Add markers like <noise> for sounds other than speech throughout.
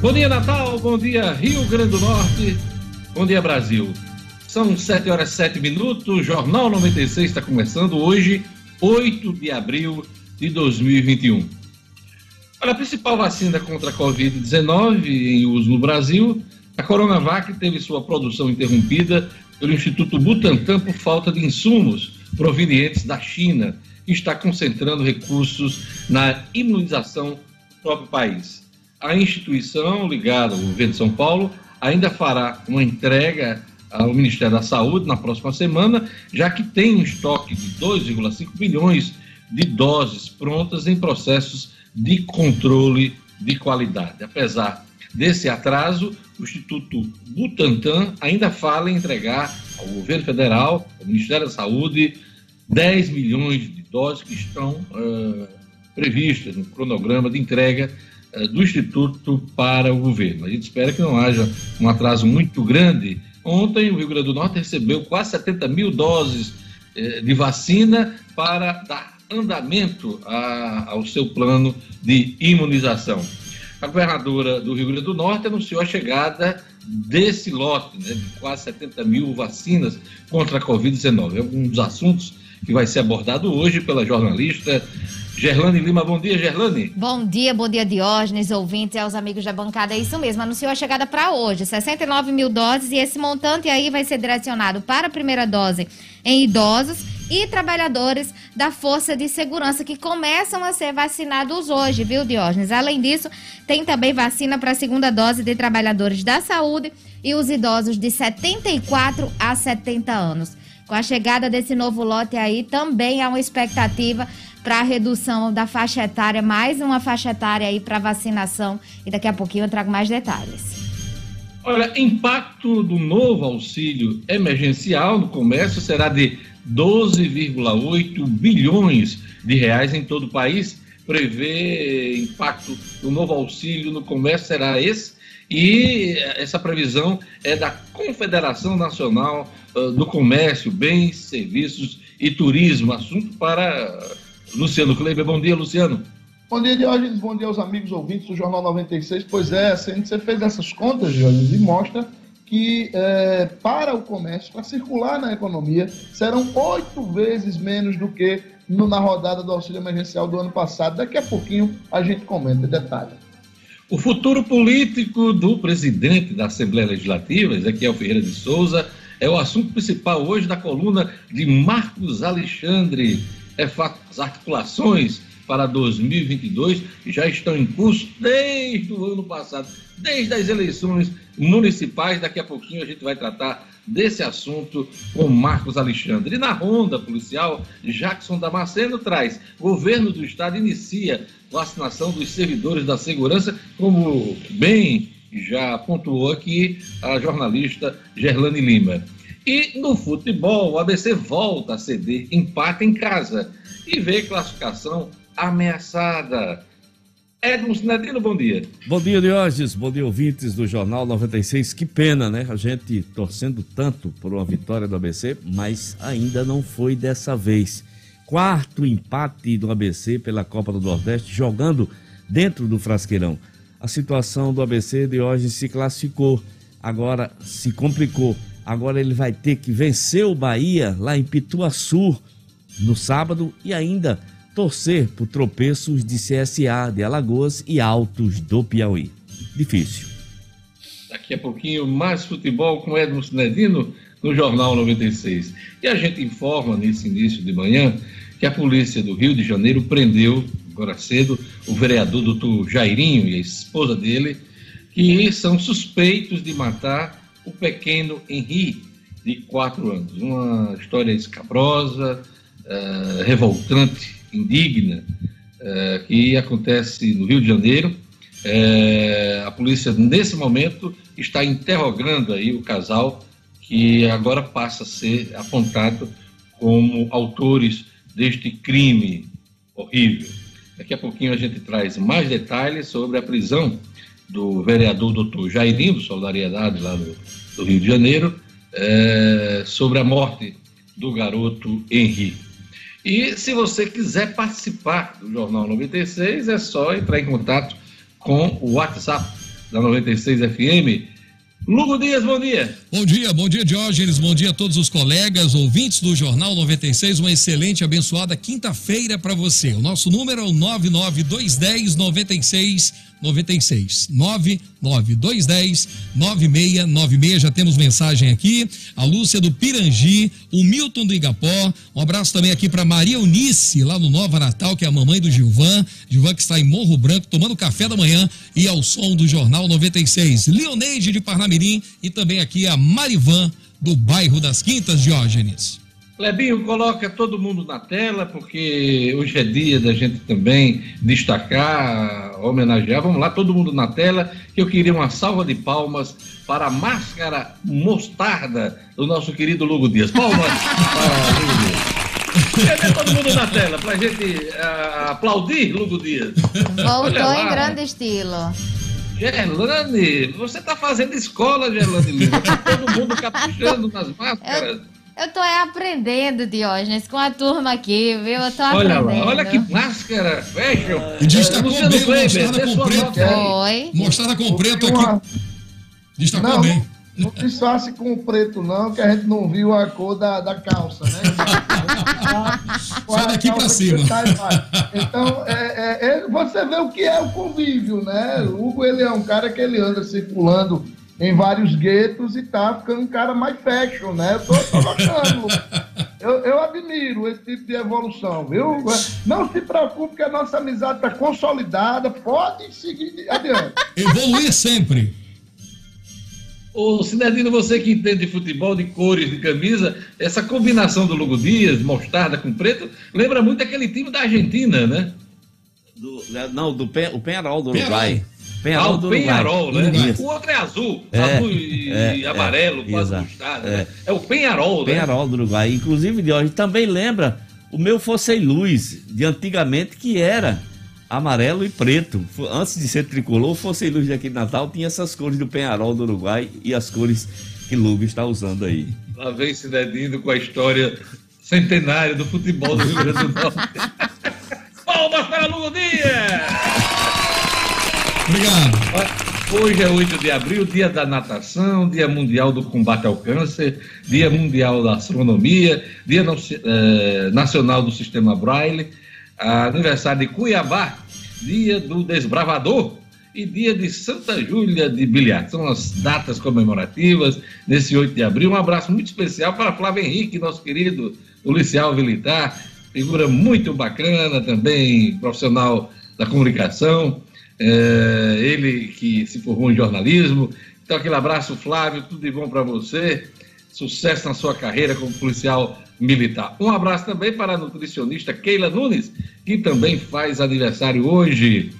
Bom dia, Natal. Bom dia, Rio Grande do Norte. Bom dia, Brasil. São 7 horas e 7 minutos. O Jornal 96 está começando hoje, 8 de abril de 2021. Olha, a principal vacina contra a Covid-19 em uso no Brasil, a Coronavac teve sua produção interrompida pelo Instituto Butantan por falta de insumos provenientes da China, que está concentrando recursos na imunização do próprio país a instituição ligada ao governo de São Paulo ainda fará uma entrega ao Ministério da Saúde na próxima semana, já que tem um estoque de 2,5 milhões de doses prontas em processos de controle de qualidade. Apesar desse atraso, o Instituto Butantan ainda fala em entregar ao governo federal, ao Ministério da Saúde, 10 milhões de doses que estão uh, previstas no cronograma de entrega do Instituto para o governo. A gente espera que não haja um atraso muito grande. Ontem, o Rio Grande do Norte recebeu quase 70 mil doses eh, de vacina para dar andamento ao seu plano de imunização. A governadora do Rio Grande do Norte anunciou a chegada desse lote, né, de quase 70 mil vacinas contra a Covid-19. É um dos assuntos que vai ser abordado hoje pela jornalista Gerlane Lima, bom dia, Gerlane. Bom dia, bom dia, Diógenes, ouvintes e aos amigos da bancada. É isso mesmo, anunciou a chegada para hoje, 69 mil doses, e esse montante aí vai ser direcionado para a primeira dose em idosos e trabalhadores da Força de Segurança que começam a ser vacinados hoje, viu, Diógenes? Além disso, tem também vacina para a segunda dose de trabalhadores da saúde e os idosos de 74 a 70 anos. Com a chegada desse novo lote aí, também há uma expectativa para redução da faixa etária, mais uma faixa etária aí para vacinação. E daqui a pouquinho eu trago mais detalhes. Olha, impacto do novo auxílio emergencial no comércio será de 12,8 bilhões de reais em todo o país. Prevê impacto do novo auxílio no comércio será esse. E essa previsão é da Confederação Nacional do Comércio, Bens, Serviços e Turismo. Assunto para Luciano Kleber. Bom dia, Luciano. Bom dia, Diógenes. Bom dia aos amigos ouvintes do Jornal 96. Pois é, você fez essas contas, Diógenes, e mostra que é, para o comércio, para circular na economia, serão oito vezes menos do que no, na rodada do auxílio emergencial do ano passado. Daqui a pouquinho a gente comenta detalhe. O futuro político do presidente da Assembleia Legislativa, Ezequiel Ferreira de Souza, é o assunto principal hoje da coluna de Marcos Alexandre é as articulações para 2022 já estão em curso desde o ano passado, desde as eleições municipais. Daqui a pouquinho a gente vai tratar desse assunto com Marcos Alexandre. E na ronda policial, Jackson Damasceno traz: governo do estado inicia vacinação dos servidores da segurança, como bem já pontuou aqui a jornalista Gerlane Lima. E no futebol, o ABC volta a ceder empate em casa e vê classificação ameaçada. Edmo Sinedino, bom dia. Bom dia, Diógenes. Bom dia, ouvintes do Jornal 96. Que pena, né? A gente torcendo tanto por uma vitória do ABC, mas ainda não foi dessa vez. Quarto empate do ABC pela Copa do Nordeste, jogando dentro do Frasqueirão. A situação do ABC, Diógenes, se classificou, agora se complicou Agora ele vai ter que vencer o Bahia lá em Pituaçu no sábado e ainda torcer por tropeços de CSA de Alagoas e Altos do Piauí. Difícil. Daqui a pouquinho mais futebol com Edmo Sinedino no Jornal 96. E a gente informa nesse início de manhã que a polícia do Rio de Janeiro prendeu agora cedo o vereador doutor Jairinho e a esposa dele, que são suspeitos de matar o pequeno Henri, de quatro anos. Uma história escabrosa, uh, revoltante, indigna, uh, que acontece no Rio de Janeiro. Uh, a polícia, nesse momento, está interrogando aí o casal, que agora passa a ser apontado como autores deste crime horrível. Daqui a pouquinho a gente traz mais detalhes sobre a prisão do vereador doutor Jairinho, Solidariedade, lá do, do Rio de Janeiro, é, sobre a morte do garoto Henri. E se você quiser participar do Jornal 96, é só entrar em contato com o WhatsApp da 96 FM. Lugo Dias, bom dia. Bom dia, bom dia, Diógenes. Bom dia a todos os colegas, ouvintes do Jornal 96. Uma excelente, abençoada quinta-feira para você. O nosso número é o 99210 96 96 99210 9696. Já temos mensagem aqui. A Lúcia do Pirangi, o Milton do Igapó. Um abraço também aqui para Maria Eunice, lá no Nova Natal, que é a mamãe do Gilvan. Gilvan que está em Morro Branco, tomando café da manhã e ao som do Jornal 96. Leoneide de Parnamirim e também aqui a Marivan do bairro das Quintas, Diógenes. Lebinho, coloca todo mundo na tela, porque hoje é dia da gente também destacar, homenagear. Vamos lá, todo mundo na tela. Eu queria uma salva de palmas para a máscara mostarda do nosso querido Lugo Dias. Palmas para Lugo Dias. Cadê todo mundo na tela para a gente uh, aplaudir Lugo Dias? Voltou em grande estilo. Gerlane, você está fazendo escola, Gerlane Lima. Tá todo mundo caprichando nas máscaras. Eu... Eu tô aprendendo, Diógenes, com a turma aqui, viu? Eu tô olha aprendendo. Lá, olha que máscara. E destacou é, bem, mostrada com preto. Oi. Mostrada com preto aqui. Destacou não, bem. Não disfarce com preto, não, que a gente não viu a cor da, da calça, né? <laughs> Só daqui pra cima. Tá então, é, é, é, você vê o que é o convívio, né? O Hugo, ele é um cara que ele anda circulando em vários guetos e tá ficando um cara mais fashion, né? Eu tô, tô gostando. <laughs> eu, eu admiro esse tipo de evolução, viu? Não se preocupe que a nossa amizade está consolidada, pode seguir adiante. Evoluir sempre. Ô, Cinedino, você que entende de futebol, de cores, de camisa, essa combinação do Lugo Dias, mostarda com preto, lembra muito aquele time da Argentina, né? Do, não, do o Penarol do Uruguai. Penharol ah, do Penharol, né? Isso. O outro é azul, é, azul e é, amarelo, é, quase mostarda. É. Né? é o Penharol, né? Penharol do Uruguai. Inclusive, de hoje também lembra o meu Fossei Luz, de antigamente, que era amarelo e preto. Antes de ser tricolor, o Fossei Luz daqui de Natal tinha essas cores do Penharol do Uruguai e as cores que Lugo está usando aí. Lá vem se dedindo com a história centenária do futebol do Rio Grande do Norte. <laughs> Palmas para Lugo Dias! Obrigado. Hoje é 8 de abril, dia da natação, dia mundial do combate ao câncer, dia mundial da astronomia, dia no, eh, nacional do sistema Braille, aniversário de Cuiabá, dia do desbravador e dia de Santa Júlia de Bilhar. São as datas comemorativas nesse 8 de abril. Um abraço muito especial para Flávio Henrique, nosso querido policial militar, figura muito bacana também, profissional da comunicação é, ele que se formou em jornalismo. Então, aquele abraço, Flávio, tudo de bom para você. Sucesso na sua carreira como policial militar. Um abraço também para a nutricionista Keila Nunes, que também faz aniversário hoje.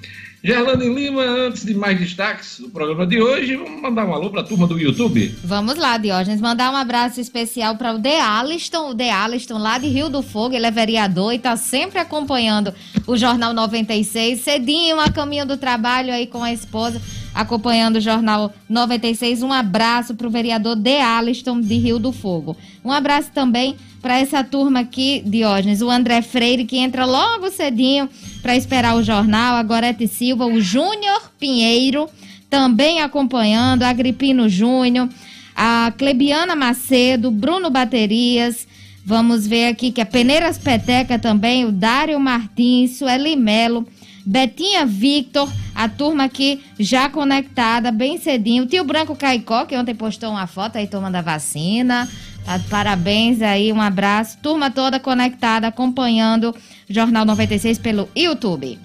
Gerlane Lima, antes de mais destaques do programa de hoje, vamos mandar um alô para a turma do YouTube. Vamos lá, Diógenes, mandar um abraço especial para o De Aliston, o De Aliston lá de Rio do Fogo, ele é vereador e está sempre acompanhando o Jornal 96, cedinho, a caminho do trabalho aí com a esposa, acompanhando o Jornal 96. Um abraço para o vereador De Aliston de Rio do Fogo. Um abraço também para essa turma aqui, Diógenes, o André Freire, que entra logo cedinho para esperar o jornal, a Gorete Silva, o Júnior Pinheiro, também acompanhando, Agripino Júnior, a Clebiana Macedo, Bruno Baterias, vamos ver aqui que a Peneiras Peteca também, o Dário Martins, Sueli Melo, Betinha Victor, a turma aqui já conectada, bem cedinho. Tio Branco Caicó, que ontem postou uma foto aí tomando a vacina. Tá, parabéns aí, um abraço. Turma toda conectada, acompanhando Jornal 96 pelo YouTube.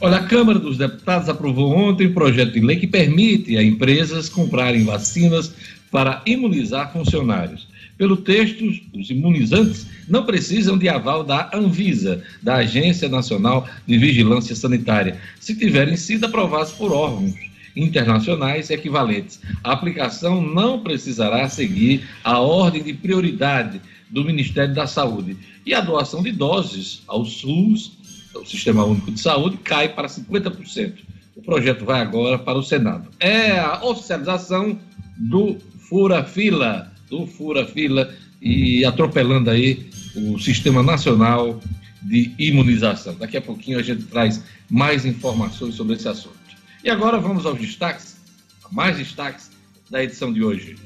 Olha, a Câmara dos Deputados aprovou ontem um projeto de lei que permite a empresas comprarem vacinas para imunizar funcionários. Pelo texto, os imunizantes não precisam de aval da Anvisa, da Agência Nacional de Vigilância Sanitária, se tiverem sido aprovados por órgãos internacionais equivalentes. A aplicação não precisará seguir a ordem de prioridade do Ministério da Saúde. E a doação de doses ao SUS, o Sistema Único de Saúde, cai para 50%. O projeto vai agora para o Senado. É a oficialização do fura-fila, do fura-fila e atropelando aí o Sistema Nacional de Imunização. Daqui a pouquinho a gente traz mais informações sobre esse assunto. E agora vamos aos destaques Mais destaques da edição de hoje.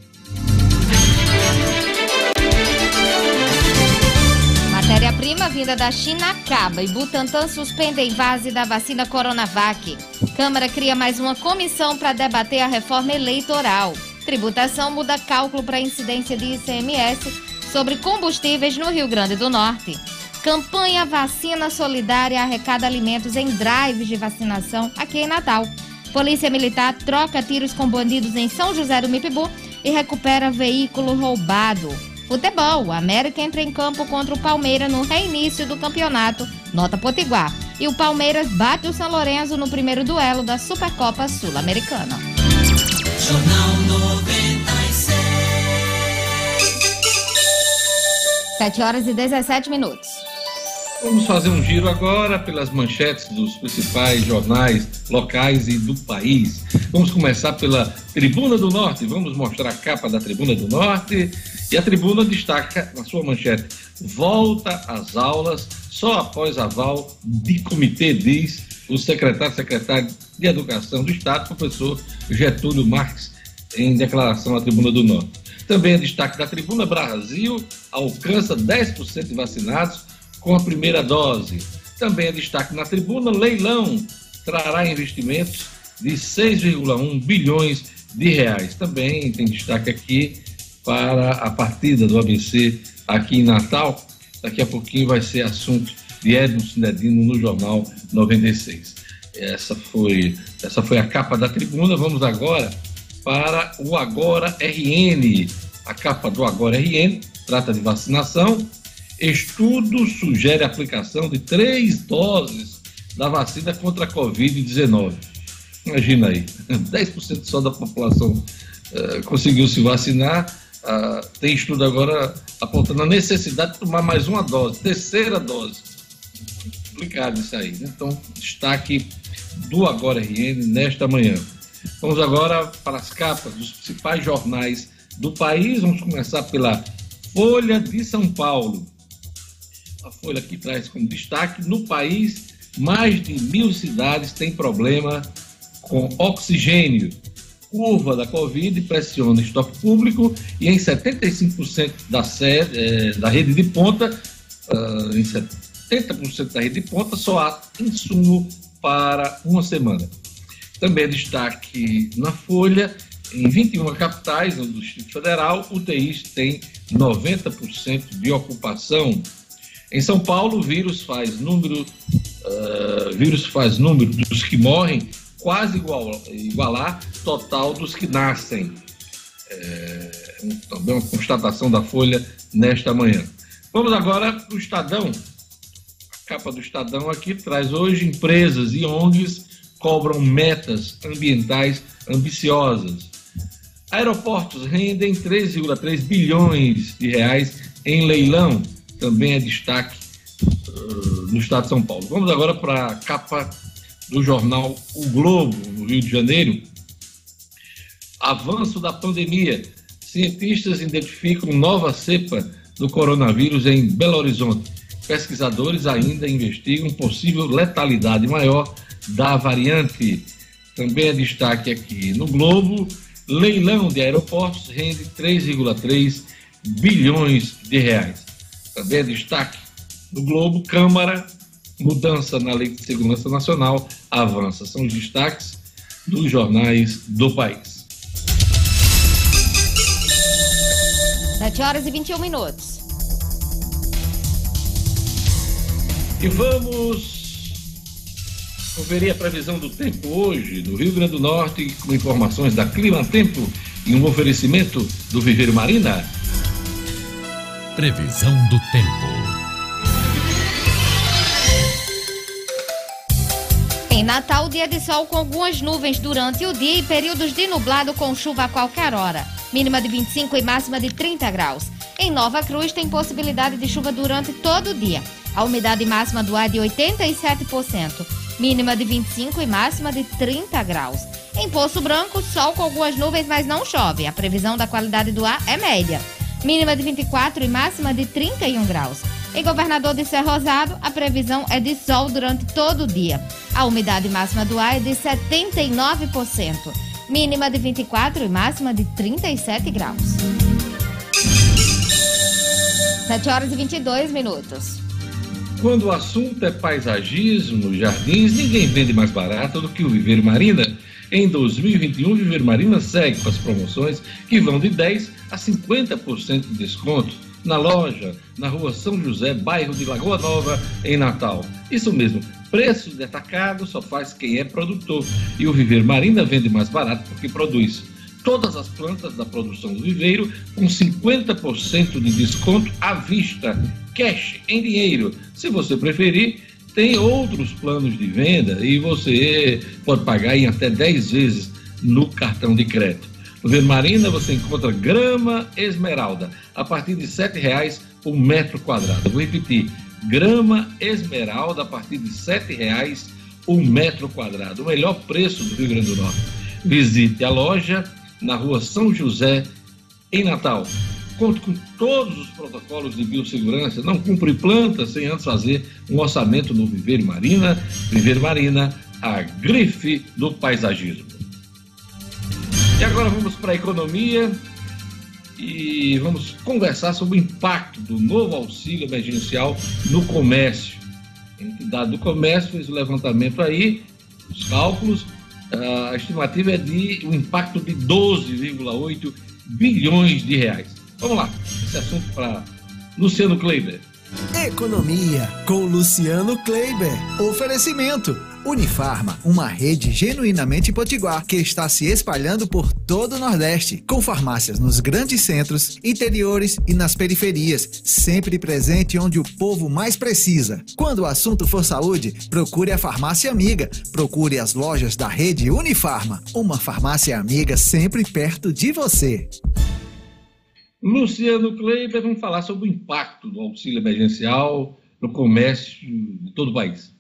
Matéria-prima vinda da China acaba e Butantan suspende a invase da vacina Coronavac. Câmara cria mais uma comissão para debater a reforma eleitoral. Tributação muda cálculo para incidência de ICMS sobre combustíveis no Rio Grande do Norte. Campanha Vacina Solidária arrecada alimentos em drives de vacinação aqui em Natal. Polícia Militar troca tiros com bandidos em São José do Mipibu e recupera veículo roubado. Futebol, América entra em campo contra o Palmeiras no reinício do campeonato, nota Potiguar. E o Palmeiras bate o São Lourenço no primeiro duelo da Supercopa Sul-Americana. 7 horas e 17 minutos. Vamos fazer um giro agora pelas manchetes dos principais jornais locais e do país. Vamos começar pela Tribuna do Norte. Vamos mostrar a capa da Tribuna do Norte. E a Tribuna destaca na sua manchete: volta às aulas só após aval de comitê, diz o secretário-secretário de Educação do Estado, professor Getúlio Marques, em declaração à Tribuna do Norte. Também é destaque da Tribuna Brasil alcança 10% de vacinados com a primeira dose. Também é destaque na tribuna, leilão trará investimentos de 6,1 bilhões de reais. Também tem destaque aqui para a partida do ABC aqui em Natal. Daqui a pouquinho vai ser assunto de Edmo Cinedino no Jornal 96. Essa foi, essa foi a capa da tribuna. Vamos agora para o Agora RN. A capa do Agora RN trata de vacinação Estudo sugere aplicação de três doses da vacina contra a Covid-19. Imagina aí, <laughs> 10% só da população uh, conseguiu se vacinar. Uh, tem estudo agora apontando a necessidade de tomar mais uma dose, terceira dose. Complicado isso aí. Né? Então, destaque do Agora RN nesta manhã. Vamos agora para as capas dos principais jornais do país. Vamos começar pela Folha de São Paulo a Folha aqui traz como destaque: no país, mais de mil cidades têm problema com oxigênio. Curva da Covid pressiona estoque público e em 75% da, eh, da rede de ponta, uh, em 70% da rede de ponta, só há insumo para uma semana. Também é destaque na Folha, em 21 capitais no Distrito Federal, UTIs têm 90% de ocupação. Em São Paulo, o vírus faz número, uh, vírus faz número dos que morrem quase igual, igualar total dos que nascem. É, também uma constatação da Folha nesta manhã. Vamos agora para o Estadão. A capa do Estadão aqui traz hoje empresas e ONGs cobram metas ambientais ambiciosas. Aeroportos rendem 3,3 bilhões de reais em leilão também é destaque uh, no estado de São Paulo. Vamos agora para a capa do jornal O Globo, no Rio de Janeiro. Avanço da pandemia. Cientistas identificam nova cepa do coronavírus em Belo Horizonte. Pesquisadores ainda investigam possível letalidade maior da variante. Também é destaque aqui no Globo. Leilão de aeroportos rende 3,3 bilhões de reais. Também é destaque no Globo, Câmara, mudança na Lei de Segurança Nacional, avança. São os destaques dos jornais do país. 7 horas e 21 minutos. E vamos conferir a previsão do tempo hoje no Rio Grande do Norte com informações da Clima Tempo e um oferecimento do Viveiro Marina. Previsão do tempo. Em Natal, dia de sol com algumas nuvens durante o dia e períodos de nublado com chuva a qualquer hora. Mínima de 25 e máxima de 30 graus. Em Nova Cruz, tem possibilidade de chuva durante todo o dia. A umidade máxima do ar é de 87%. Mínima de 25 e máxima de 30 graus. Em Poço Branco, sol com algumas nuvens, mas não chove. A previsão da qualidade do ar é média mínima de 24 e máxima de 31 graus. Em Governador de Serra Rosado, a previsão é de sol durante todo o dia. A umidade máxima do ar é de 79%. mínima de 24 e máxima de 37 graus. 7 horas e 22 minutos. Quando o assunto é paisagismo, jardins, ninguém vende mais barato do que o Viveiro Marina. Em 2021, o Viveiro Marina segue com as promoções que vão de 10% a 50% de desconto na loja, na rua São José, bairro de Lagoa Nova, em Natal. Isso mesmo, preço de atacado só faz quem é produtor. E o Viveiro Marina vende mais barato porque produz todas as plantas da produção do viveiro com 50% de desconto à vista, cash, em dinheiro. Se você preferir, tem outros planos de venda e você pode pagar em até 10 vezes no cartão de crédito. No Vermarina você encontra grama esmeralda a partir de R$ 7,00 por metro quadrado. Vou repetir, grama esmeralda a partir de R$ 7,00 o metro quadrado. O melhor preço do Rio Grande do Norte. Visite a loja na rua São José, em Natal. Conte com todos os protocolos de biossegurança. Não cumpre planta sem antes fazer um orçamento no Viveiro Marina. Viveiro Marina, a grife do paisagismo. E agora vamos para a economia e vamos conversar sobre o impacto do novo auxílio emergencial no comércio. A entidade do comércio fez o levantamento aí, os cálculos, a estimativa é de um impacto de 12,8 bilhões de reais. Vamos lá, esse assunto para Luciano Kleiber. Economia com Luciano Kleiber. Oferecimento. Unifarma, uma rede genuinamente potiguar que está se espalhando por todo o Nordeste, com farmácias nos grandes centros, interiores e nas periferias, sempre presente onde o povo mais precisa. Quando o assunto for saúde, procure a farmácia amiga. Procure as lojas da rede Unifarma, uma farmácia amiga sempre perto de você. Luciano Kleiber, vamos falar sobre o impacto do auxílio emergencial no comércio de todo o país.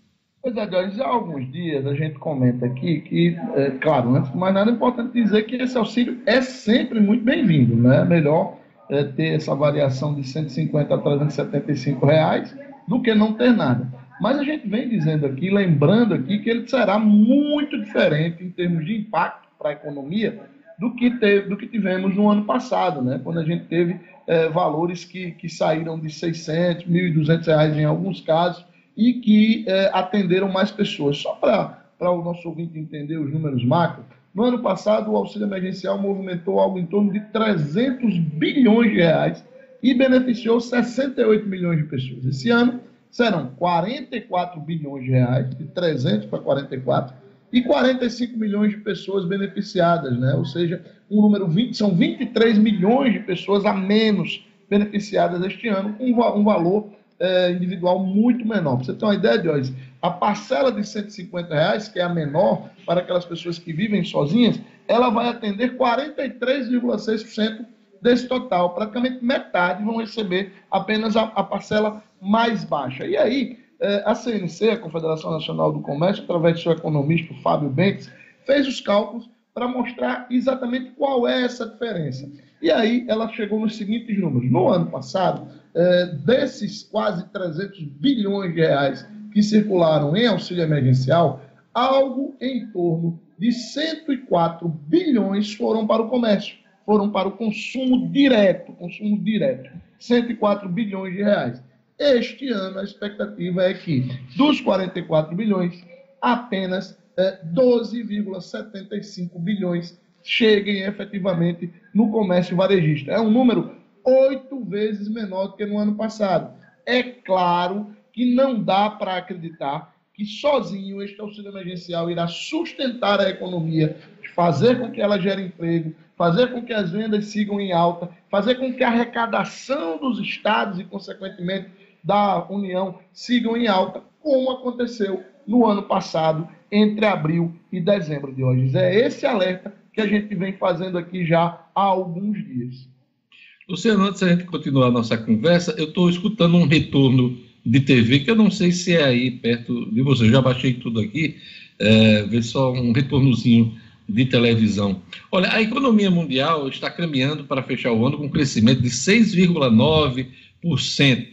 Pois é, Jorge, há alguns dias a gente comenta aqui que, é, claro, antes de mais nada é importante dizer que esse auxílio é sempre muito bem-vindo, né? É melhor é, ter essa variação de 150 a 375 reais do que não ter nada. Mas a gente vem dizendo aqui, lembrando aqui, que ele será muito diferente em termos de impacto para a economia do que, teve, do que tivemos no ano passado, né? quando a gente teve é, valores que, que saíram de 600, 1.200 reais em alguns casos e que é, atenderam mais pessoas. Só para o nosso ouvinte entender os números macro, no ano passado o auxílio emergencial movimentou algo em torno de 300 bilhões de reais e beneficiou 68 milhões de pessoas. Esse ano serão 44 bilhões de reais, de 300 para 44 e 45 milhões de pessoas beneficiadas, né? Ou seja, um número 20, são 23 milhões de pessoas a menos beneficiadas este ano, com um valor é, individual muito menor. Para você ter uma ideia, Jorge, a parcela de 150 reais, que é a menor para aquelas pessoas que vivem sozinhas, ela vai atender 43,6% desse total. Praticamente metade vão receber apenas a, a parcela mais baixa. E aí, é, a CNC, a Confederação Nacional do Comércio, através de seu economista, Fábio Bentes, fez os cálculos para mostrar exatamente qual é essa diferença. E aí ela chegou nos seguintes números. No ano passado, é, desses quase 300 bilhões de reais que circularam em auxílio emergencial, algo em torno de 104 bilhões foram para o comércio, foram para o consumo direto, consumo direto, 104 bilhões de reais. Este ano a expectativa é que dos 44 bilhões, apenas é, 12,75 bilhões cheguem efetivamente no comércio varejista. É um número oito vezes menor do que no ano passado. É claro que não dá para acreditar que sozinho este auxílio emergencial irá sustentar a economia, fazer com que ela gere emprego, fazer com que as vendas sigam em alta, fazer com que a arrecadação dos estados e, consequentemente, da União sigam em alta, como aconteceu no ano passado, entre abril e dezembro de hoje. É esse alerta que a gente vem fazendo aqui já há alguns dias. Luciano, antes da gente continuar a nossa conversa, eu estou escutando um retorno de TV que eu não sei se é aí perto de você. Eu já baixei tudo aqui, é, só um retornozinho de televisão. Olha, a economia mundial está caminhando para fechar o ano com um crescimento de 6,9%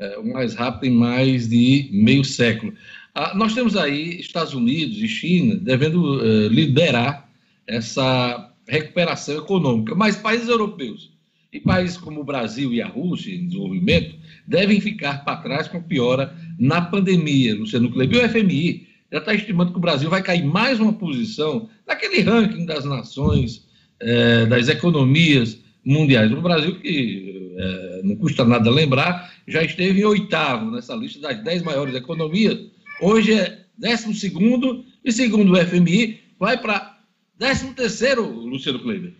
é, o mais rápido em mais de meio século. Ah, nós temos aí Estados Unidos e China devendo uh, liderar essa recuperação econômica. Mas países europeus e países como o Brasil e a Rússia, em desenvolvimento, devem ficar para trás com piora na pandemia. Luciano Kleber, o FMI já está estimando que o Brasil vai cair mais uma posição naquele ranking das nações, eh, das economias mundiais. O Brasil, que eh, não custa nada lembrar, já esteve em oitavo nessa lista das dez maiores economias. Hoje é décimo segundo e, segundo o FMI, vai para décimo terceiro, Luciano Kleber.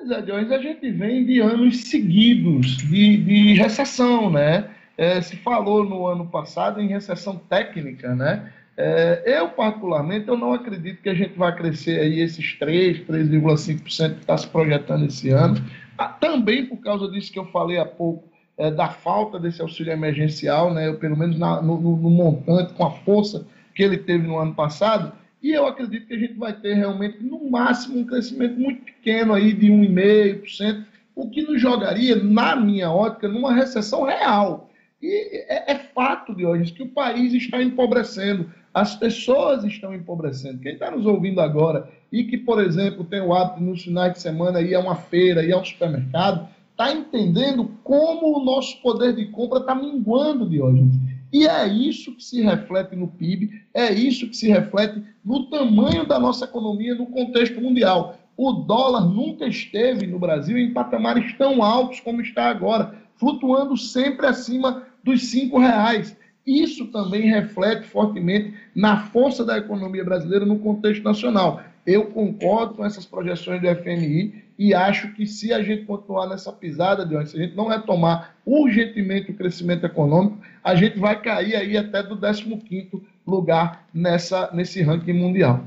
Pois é, Jones, a gente vem de anos seguidos de, de recessão, né? É, se falou no ano passado em recessão técnica, né? É, eu, particularmente, eu não acredito que a gente vai crescer aí esses 3, 3,5% que está se projetando esse ano. Ah, também por causa disso que eu falei há pouco, é, da falta desse auxílio emergencial, né? Eu, pelo menos na, no, no montante, com a força que ele teve no ano passado. E eu acredito que a gente vai ter realmente, no máximo, um crescimento muito pequeno aí de 1,5%, o que nos jogaria, na minha ótica, numa recessão real. E é, é fato de hoje que o país está empobrecendo, as pessoas estão empobrecendo. Quem está nos ouvindo agora e que, por exemplo, tem o hábito nos finais de semana ir a uma feira, ir ao supermercado, está entendendo como o nosso poder de compra está minguando de hoje. E é isso que se reflete no PIB, é isso que se reflete no tamanho da nossa economia no contexto mundial. O dólar nunca esteve no Brasil em patamares tão altos como está agora, flutuando sempre acima dos cinco reais. Isso também reflete fortemente na força da economia brasileira no contexto nacional. Eu concordo com essas projeções do FMI e acho que se a gente continuar nessa pisada, de onde, se a gente não retomar urgentemente o crescimento econômico, a gente vai cair aí até do 15º lugar nessa, nesse ranking mundial.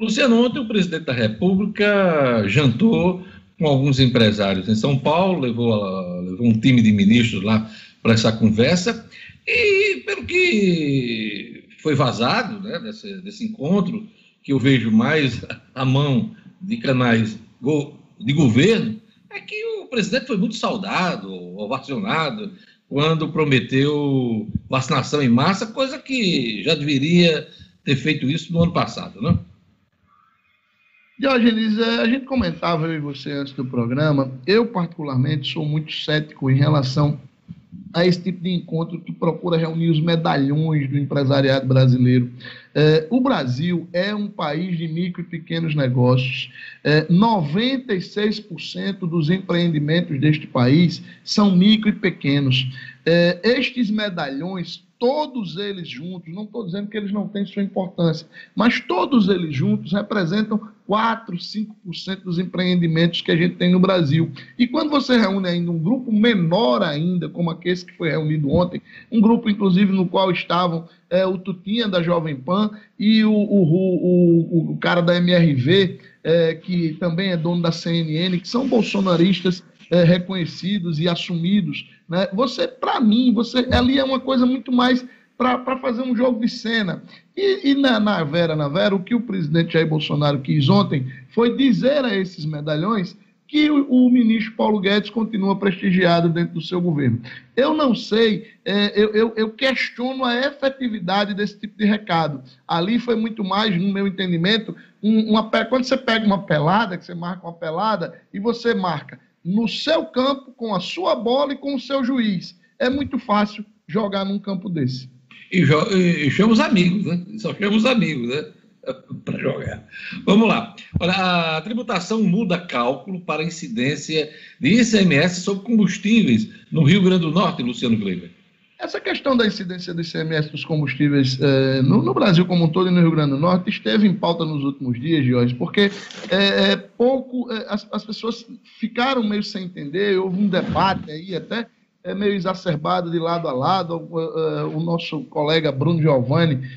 Luciano, ontem o presidente da República jantou com alguns empresários em São Paulo, levou, levou um time de ministros lá para essa conversa, e pelo que foi vazado né, desse, desse encontro, que eu vejo mais a mão de canais de governo é que o presidente foi muito saudado, ovacionado, quando prometeu vacinação em massa, coisa que já deveria ter feito isso no ano passado, não? Diogenes, é, a gente comentava, eu e você, antes do programa, eu particularmente sou muito cético em relação a esse tipo de encontro que procura reunir os medalhões do empresariado brasileiro. É, o Brasil é um país de micro e pequenos negócios. É, 96% dos empreendimentos deste país são micro e pequenos. É, estes medalhões todos eles juntos, não estou dizendo que eles não têm sua importância, mas todos eles juntos representam 4, 5% dos empreendimentos que a gente tem no Brasil. E quando você reúne ainda um grupo menor ainda, como aquele que foi reunido ontem, um grupo inclusive no qual estavam é, o Tutinha da Jovem Pan e o, o, o, o cara da MRV, é, que também é dono da CNN, que são bolsonaristas é, reconhecidos e assumidos. Né? Você, para mim, você ali é uma coisa muito mais para fazer um jogo de cena. E, e, na, na Vera, na Vera, o que o presidente Jair Bolsonaro quis ontem foi dizer a esses medalhões que o, o, ministro Paulo Guedes continua prestigiado dentro do seu governo. Eu não sei, é, eu, eu, eu, questiono a efetividade desse tipo de recado. Ali foi muito mais, no meu entendimento, um, uma, quando você pega uma pelada, que você marca uma pelada, e você marca no seu campo, com a sua bola e com o seu juiz. É muito fácil jogar num campo desse. E, e chama os amigos, né? Só chama os amigos, né? para jogar. Vamos lá. Olha, a tributação muda cálculo para incidência de ICMS sobre combustíveis no Rio Grande do Norte, Luciano Gleiber. Essa questão da incidência do ICMS dos combustíveis eh, no, no, Brasil como um todo e no Rio Grande do Norte esteve em pauta nos últimos dias, Jorge, porque é, pouco as, as, pessoas ficaram meio sem entender, houve um debate aí até é, meio exacerbado de lado a lado. O, o nosso colega Bruno Giovanni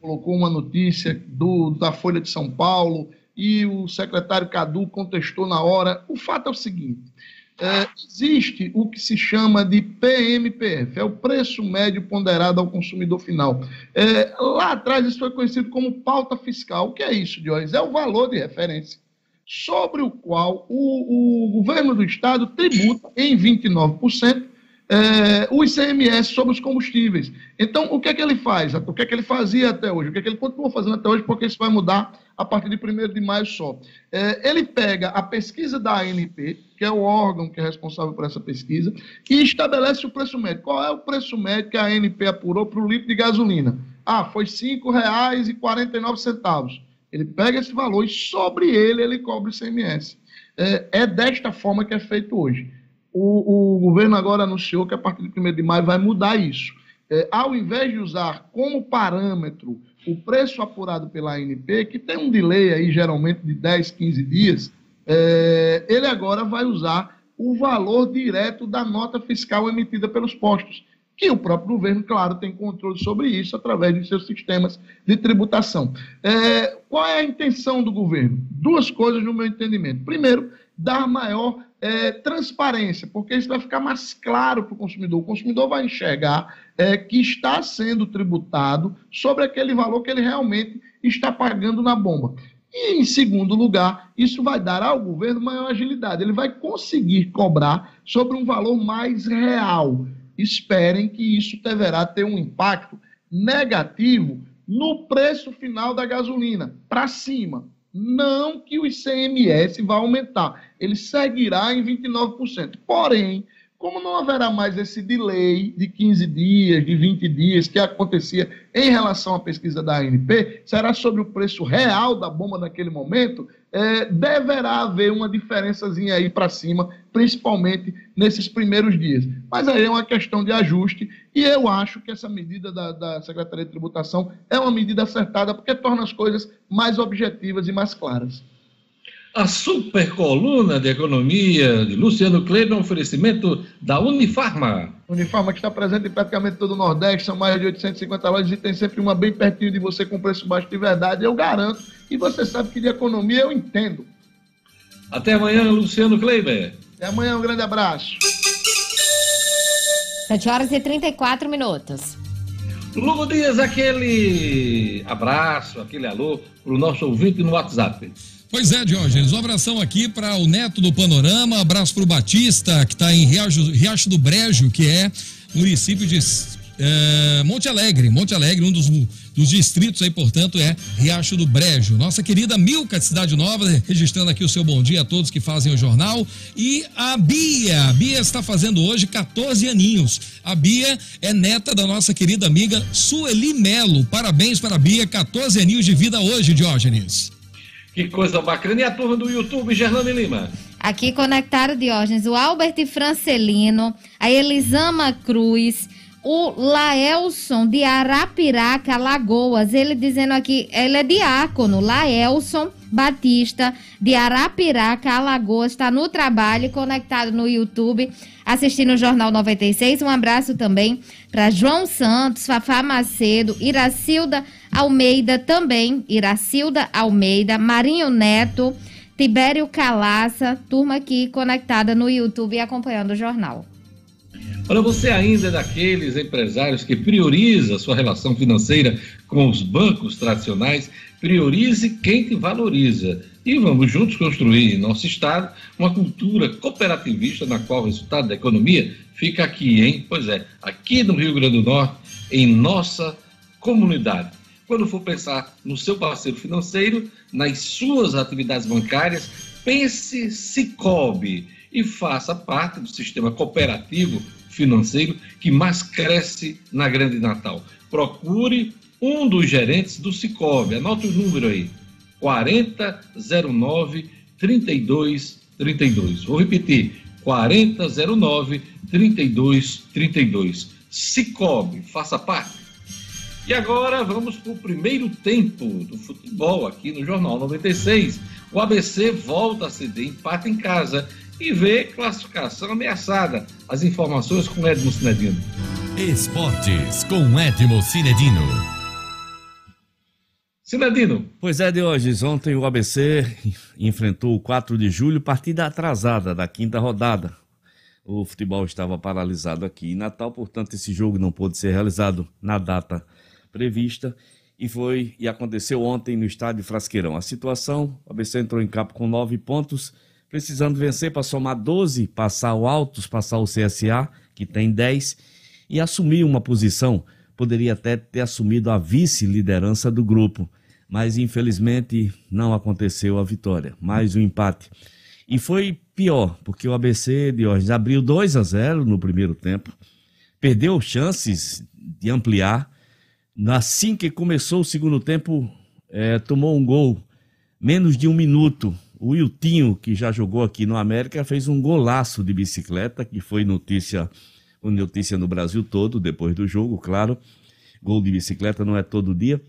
colocou uma notícia do, da Folha de São Paulo e o secretário Cadu contestou na hora. O fato é o seguinte é, existe o que se chama de PMPF, é o preço médio ponderado ao consumidor final. É, lá atrás isso foi conhecido como pauta fiscal. O que é isso, Diógenes? É o valor de referência sobre o qual o, o governo do estado tributa em 29%, é, o ICMS sobre os combustíveis. Então, o que é que ele faz? O que é que ele fazia até hoje? O que é que ele continua fazendo até hoje? Porque isso vai mudar a partir de 1 de maio só. É, ele pega a pesquisa da ANP, que é o órgão que é responsável por essa pesquisa, e estabelece o preço médio. Qual é o preço médio que a ANP apurou para o litro de gasolina? Ah, foi R$ 5,49. Ele pega esse valor e sobre ele ele cobra o ICMS. É, é desta forma que é feito hoje. O, o, governo agora anunciou que a partir de 1 de maio vai mudar isso. É, ao invés de usar como parâmetro o preço apurado pela ANP, que tem um delay aí geralmente de 10, 15 dias, é, ele agora vai usar o valor direto da nota fiscal emitida pelos postos, que o próprio governo, claro, tem controle sobre isso através de seus sistemas de tributação. É, qual é a intenção do governo? Duas coisas no meu entendimento. Primeiro, dar maior é, transparência, porque isso vai ficar mais claro para o consumidor. O consumidor vai enxergar é, que está sendo tributado sobre aquele valor que ele realmente está pagando na bomba. E, em segundo lugar, isso vai dar ao governo maior agilidade. Ele vai conseguir cobrar sobre um valor mais real. Esperem que isso deverá ter um impacto negativo no preço final da gasolina, para cima. Não que o ICMS vá aumentar, ele seguirá em 29%. Porém, como não haverá mais esse delay de 15 dias, de 20 dias que acontecia em relação à pesquisa da ANP, será sobre o preço real da bomba naquele momento, é, deverá haver uma diferençazinha aí para cima, principalmente nesses primeiros dias. Mas aí é uma questão de ajuste e eu acho que essa medida da, da Secretaria de Tributação é uma medida acertada porque torna as coisas mais objetivas e mais claras. A super coluna de economia de Luciano Kleber, um oferecimento da Unifarma. Unifarma que está presente em praticamente todo o Nordeste, são mais de 850 lojas e tem sempre uma bem pertinho de você com preço baixo de verdade, eu garanto. E você sabe que de economia eu entendo. Até amanhã, Luciano Kleber. Até amanhã, um grande abraço. 7 horas e 34 minutos. Lugo Dias, aquele abraço, aquele alô para o nosso ouvinte no WhatsApp. Pois é, Diógenes, um abração aqui para o Neto do Panorama, abraço para o Batista, que está em Riacho, Riacho, do Brejo, que é município de é, Monte Alegre. Monte Alegre, um dos, dos distritos aí, portanto, é Riacho do Brejo. Nossa querida Milka de Cidade Nova, registrando aqui o seu bom dia a todos que fazem o jornal. E a Bia, a Bia está fazendo hoje 14 aninhos. A Bia é neta da nossa querida amiga Sueli Melo. Parabéns para a Bia, 14 aninhos de vida hoje, Diógenes. Que coisa bacana. E a turma do YouTube, Gerlane Lima? Aqui conectaram, Diógenes, o Albert Francelino, a Elisama Cruz, o Laelson de Arapiraca, Lagoas. Ele dizendo aqui, ele é diácono, Laelson Batista de Arapiraca, Alagoas, está no trabalho, conectado no YouTube, assistindo o Jornal 96. Um abraço também para João Santos, Fafá Macedo, Iracilda Almeida também, Iracilda Almeida, Marinho Neto, Tibério Calaça, turma aqui conectada no YouTube e acompanhando o jornal. Olha, você ainda é daqueles empresários que prioriza sua relação financeira com os bancos tradicionais, priorize quem te valoriza. E vamos juntos construir em nosso Estado uma cultura cooperativista na qual o resultado da economia fica aqui, hein? Pois é, aqui no Rio Grande do Norte, em nossa comunidade quando for pensar no seu parceiro financeiro, nas suas atividades bancárias, pense Cicobi e faça parte do sistema cooperativo financeiro que mais cresce na Grande Natal. Procure um dos gerentes do Cicobi, anote o número aí, 4009 3232. Vou repetir, 4009 3232. Cicobi, faça parte. E agora vamos para o primeiro tempo do futebol aqui no Jornal 96. O ABC volta a ceder empate em casa e vê classificação ameaçada. As informações com Edmo Cinedino. Esportes com Edmo Cinedino. Cinedino. Pois é, de hoje. Ontem o ABC enfrentou o 4 de julho, partida atrasada da quinta rodada. O futebol estava paralisado aqui em Natal, portanto, esse jogo não pôde ser realizado na data prevista e foi e aconteceu ontem no estádio Frasqueirão. A situação, o ABC entrou em campo com nove pontos, precisando vencer para somar 12, passar o Altos, passar o CSA, que tem 10, e assumiu uma posição, poderia até ter assumido a vice-liderança do grupo, mas infelizmente não aconteceu a vitória, mais um empate. E foi pior, porque o ABC de hoje abriu 2 a 0 no primeiro tempo, perdeu chances de ampliar. Assim que começou o segundo tempo, é, tomou um gol, menos de um minuto. O Wiltinho, que já jogou aqui no América, fez um golaço de bicicleta, que foi notícia, notícia no Brasil todo, depois do jogo, claro. Gol de bicicleta não é todo dia.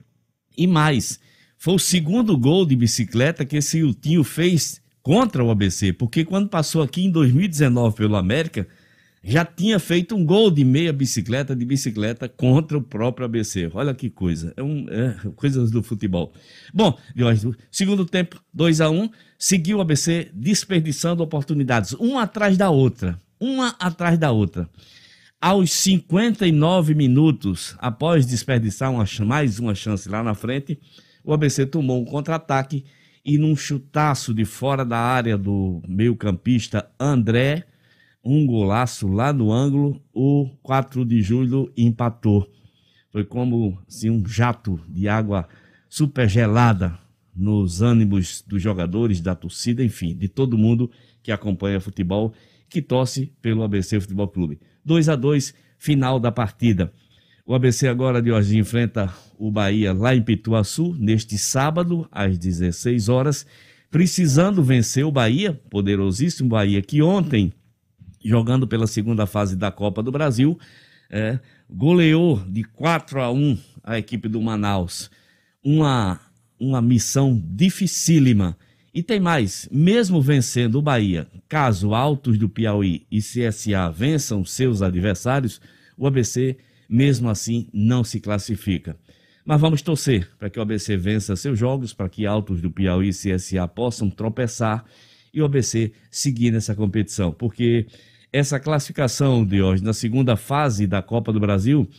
E mais, foi o segundo gol de bicicleta que esse Wiltinho fez contra o ABC, porque quando passou aqui em 2019 pelo América, já tinha feito um gol de meia bicicleta, de bicicleta contra o próprio ABC. Olha que coisa, é, um, é coisas do futebol. Bom, segundo tempo, 2 a 1 um, seguiu o ABC desperdiçando oportunidades, uma atrás da outra, uma atrás da outra. Aos 59 minutos, após desperdiçar uma, mais uma chance lá na frente, o ABC tomou um contra-ataque e num chutaço de fora da área do meio-campista André, um golaço lá no ângulo, o 4 de julho empatou. Foi como assim, um jato de água super gelada nos ânimos dos jogadores, da torcida, enfim, de todo mundo que acompanha futebol, que torce pelo ABC Futebol Clube. 2 a 2 final da partida. O ABC agora de hoje enfrenta o Bahia lá em Pituaçu, neste sábado, às 16 horas, precisando vencer o Bahia, poderosíssimo Bahia, que ontem, jogando pela segunda fase da Copa do Brasil, é, goleou de 4 a 1 a equipe do Manaus. Uma, uma missão dificílima. E tem mais, mesmo vencendo o Bahia, caso Altos do Piauí e CSA vençam seus adversários, o ABC mesmo assim não se classifica. Mas vamos torcer para que o ABC vença seus jogos, para que Altos do Piauí e CSA possam tropeçar e o ABC seguir nessa competição, porque essa classificação de hoje na segunda fase da Copa do Brasil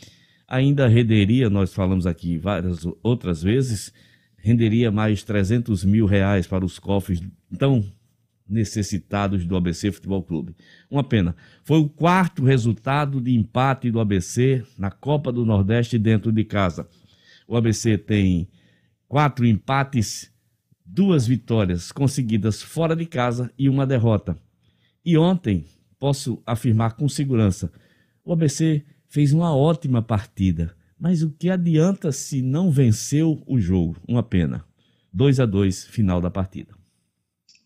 ainda renderia, nós falamos aqui várias outras vezes, renderia mais 300 mil reais para os cofres tão necessitados do ABC Futebol Clube. Uma pena. Foi o quarto resultado de empate do ABC na Copa do Nordeste dentro de casa. O ABC tem quatro empates, duas vitórias conseguidas fora de casa e uma derrota. E ontem, posso afirmar com segurança, o ABC fez uma ótima partida. Mas o que adianta se não venceu o jogo? Uma pena. 2 a 2 final da partida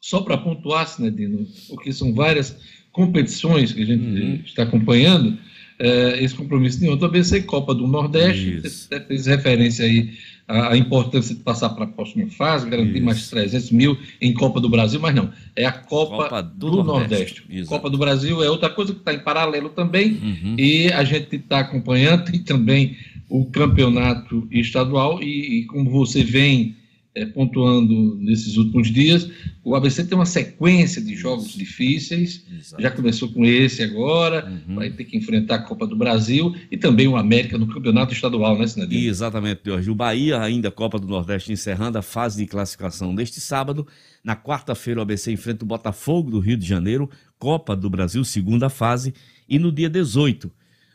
só para pontuar, Sinedino, porque são várias competições que a gente uhum. está acompanhando, é, esse compromisso de ontem, ABC Copa do Nordeste, você fez referência aí à, importância de passar para a próxima fase, garantir Isso. mais 300 mil em Copa do Brasil, mas não, é a Copa, Copa do, do, Nordeste. Nordeste. Copa do Brasil é outra coisa que está em paralelo também, uhum. e a gente está acompanhando e também o campeonato estadual, e, e como você vem é, pontuando nesses últimos dias, o ABC tem uma sequência de jogos difíceis, Exato. já começou com esse agora, uhum. vai ter que enfrentar a Copa do Brasil e também o América no Campeonato Estadual, né, Sinadinho? Exatamente, Jorge. O Bahia, ainda Copa do Nordeste, encerrando a fase de classificação deste sábado. Na quarta-feira, o ABC enfrenta o Botafogo do Rio de Janeiro, Copa do Brasil, segunda fase. E no dia 18,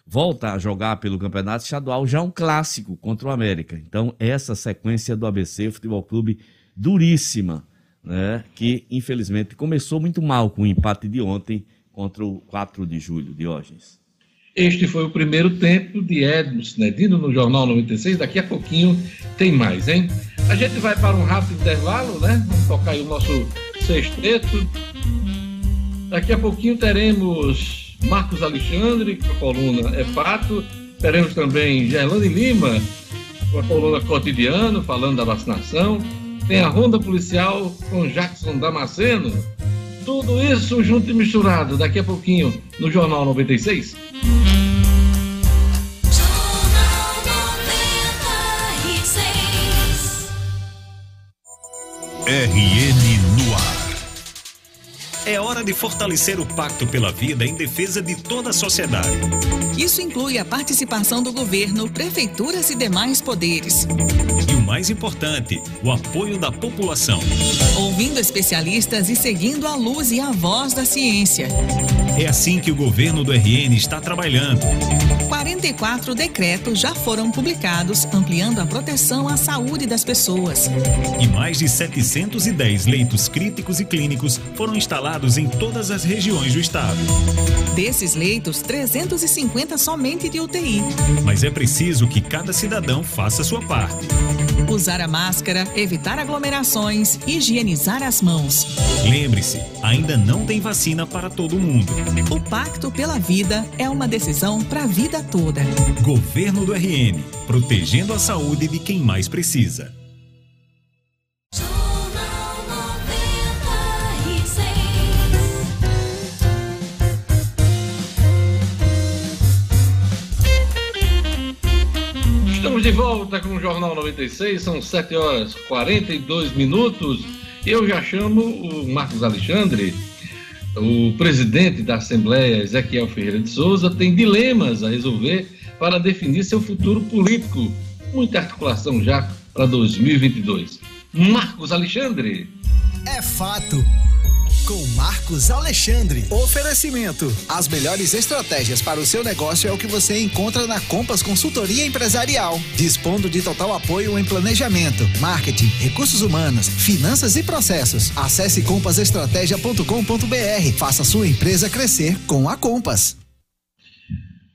volta a jogar pelo Campeonato Estadual já um clássico contra o América. Então, essa sequência do ABC Futebol Clube duríssima, né, que infelizmente começou muito mal com o empate de ontem contra o 4 de julho, Diógenes. Este foi o primeiro tempo de Edmo Sinedino no Jornal 96. Daqui a pouquinho tem mais, hein? A gente vai para um rápido intervalo, né? Vamos tocar aí o nosso sexteto. Daqui a pouquinho teremos Marcos Alexandre, com a coluna É Fato. Teremos também Gerlane Lima, com a coluna Cotidiano, falando da vacinação. Tem a Ronda Policial com Jackson Damasceno. Tudo isso junto e misturado daqui a pouquinho no Jornal 96. RN no ar. É hora de fortalecer o Pacto pela Vida em defesa de toda a sociedade. Isso inclui a participação do governo, prefeituras e demais poderes. E o mais importante, o apoio da população. Ouvindo especialistas e seguindo a luz e a voz da ciência. É assim que o governo do RN está trabalhando. 44 decretos já foram publicados, ampliando a proteção à saúde das pessoas. E mais de 710 leitos críticos e clínicos foram instalados em todas as regiões do estado. Desses leitos, 350 somente de UTI. Mas é preciso que cada cidadão faça sua parte. Usar a máscara, evitar aglomerações, higienizar as mãos. Lembre-se, ainda não tem vacina para todo mundo. O Pacto pela Vida é uma decisão para a vida toda. Governo do RN, protegendo a saúde de quem mais precisa. De volta com o Jornal 96, são 7 horas 42 minutos. Eu já chamo o Marcos Alexandre, o presidente da Assembleia, Ezequiel Ferreira de Souza, tem dilemas a resolver para definir seu futuro político. Muita articulação já para 2022. Marcos Alexandre. É fato com Marcos Alexandre. Oferecimento: as melhores estratégias para o seu negócio é o que você encontra na Compass Consultoria Empresarial, dispondo de total apoio em planejamento, marketing, recursos humanos, finanças e processos. Acesse compassestratégia.com.br. Faça sua empresa crescer com a Compass.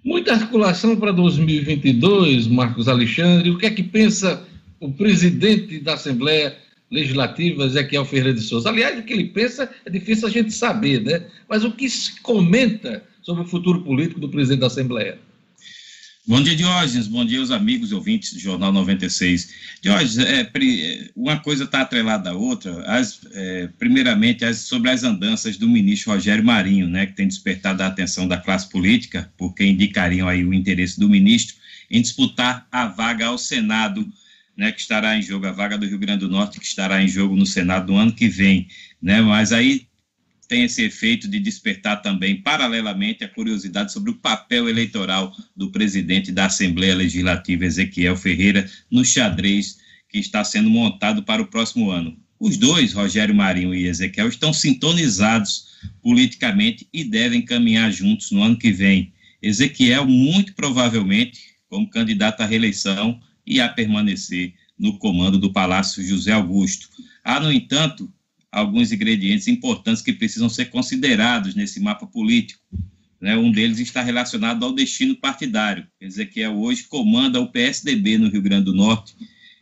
Muita articulação para 2022, Marcos Alexandre. O que é que pensa o presidente da Assembleia Legislativa, Ezequiel Ferreira de Souza. Aliás, o que ele pensa é difícil a gente saber, né? Mas o que se comenta sobre o futuro político do presidente da Assembleia? Bom dia, Diógenes. Bom dia, os amigos e ouvintes do Jornal 96. Diógenes, é, uma coisa está atrelada à outra. As, é, primeiramente, as, sobre as andanças do ministro Rogério Marinho, né, que tem despertado a atenção da classe política, porque indicariam aí o interesse do ministro em disputar a vaga ao Senado né, que estará em jogo, a vaga do Rio Grande do Norte, que estará em jogo no Senado no ano que vem, né, mas aí tem esse efeito de despertar também, paralelamente, a curiosidade sobre o papel eleitoral do presidente da Assembleia Legislativa, Ezequiel Ferreira, no xadrez que está sendo montado para o próximo ano. Os dois, Rogério Marinho e Ezequiel, estão sintonizados politicamente e devem caminhar juntos no ano que vem. Ezequiel, muito provavelmente, como candidato à reeleição, e a permanecer no comando do Palácio José Augusto. Há, no entanto, alguns ingredientes importantes que precisam ser considerados nesse mapa político. Né? Um deles está relacionado ao destino partidário. Ezequiel hoje comanda o PSDB no Rio Grande do Norte,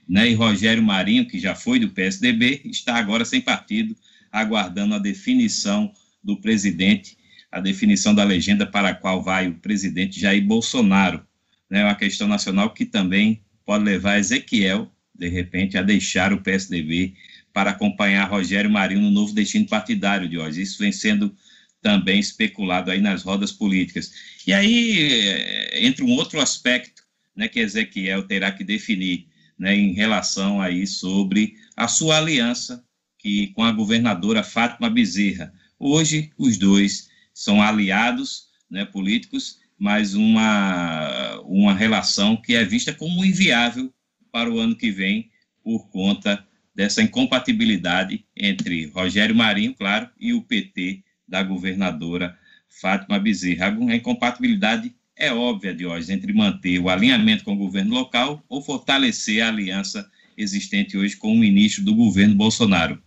né? e Rogério Marinho, que já foi do PSDB, está agora sem partido, aguardando a definição do presidente, a definição da legenda para a qual vai o presidente Jair Bolsonaro. É né? uma questão nacional que também pode levar Ezequiel, de repente, a deixar o PSDB para acompanhar Rogério Marinho no novo destino partidário de hoje. Isso vem sendo também especulado aí nas rodas políticas. E aí eh, entra um outro aspecto né, que Ezequiel terá que definir né, em relação aí sobre a sua aliança que, com a governadora Fátima Bezerra. Hoje, os dois são aliados né, políticos mas uma, uma relação que é vista como inviável para o ano que vem por conta dessa incompatibilidade entre Rogério Marinho, claro, e o PT da governadora Fátima Bezerra. A incompatibilidade é óbvia, Diógenes, entre manter o alinhamento com o governo local ou fortalecer a aliança existente hoje com o ministro do governo Bolsonaro.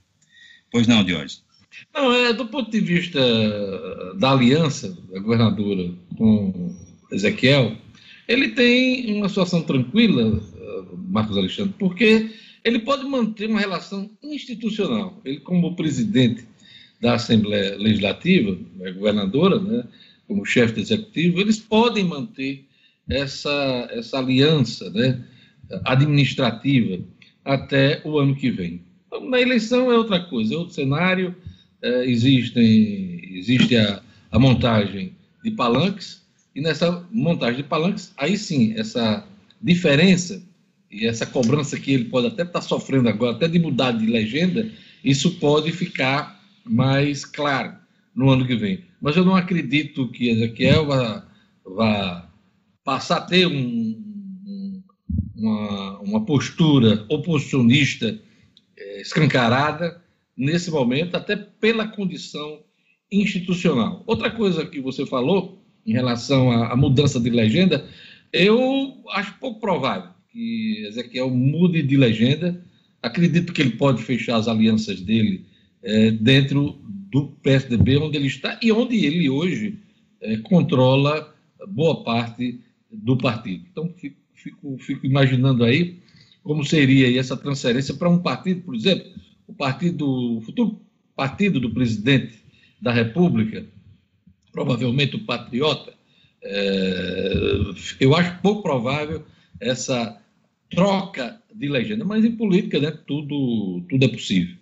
Pois não, Diógenes? Não, é do ponto de vista da aliança da governadora com Ezequiel, ele tem uma situação tranquila, Marcos Alexandre, porque ele pode manter uma relação institucional. Ele, como presidente da Assembleia Legislativa, é governadora, né, como chefe do executivo, eles podem manter essa, essa aliança né, administrativa até o ano que vem. Então, na eleição é outra coisa, é outro cenário é, existem, existe a, a montagem de palanques, e nessa montagem de palanques, aí sim, essa diferença e essa cobrança que ele pode até estar tá sofrendo agora, até de mudar de legenda, isso pode ficar mais claro. no ano que vem. Mas eu não acredito que Ezequiel vá, vá passar a ter um, uma, uma postura oposicionista é, escancarada nesse momento, até pela condição institucional. Outra coisa que você falou em relação à, mudança de legenda, eu acho pouco provável que Ezequiel mude de legenda. Acredito que ele pode fechar as alianças dele é, dentro do PSDB, onde ele está e onde ele hoje é, controla boa parte do partido. Então, fico, fico, fico imaginando aí como seria essa transferência para um partido, por exemplo, o partido, o futuro partido do presidente da República, provavelmente o Patriota, é, eu acho pouco provável essa troca de legenda, mas em política, né, tudo, tudo é possível.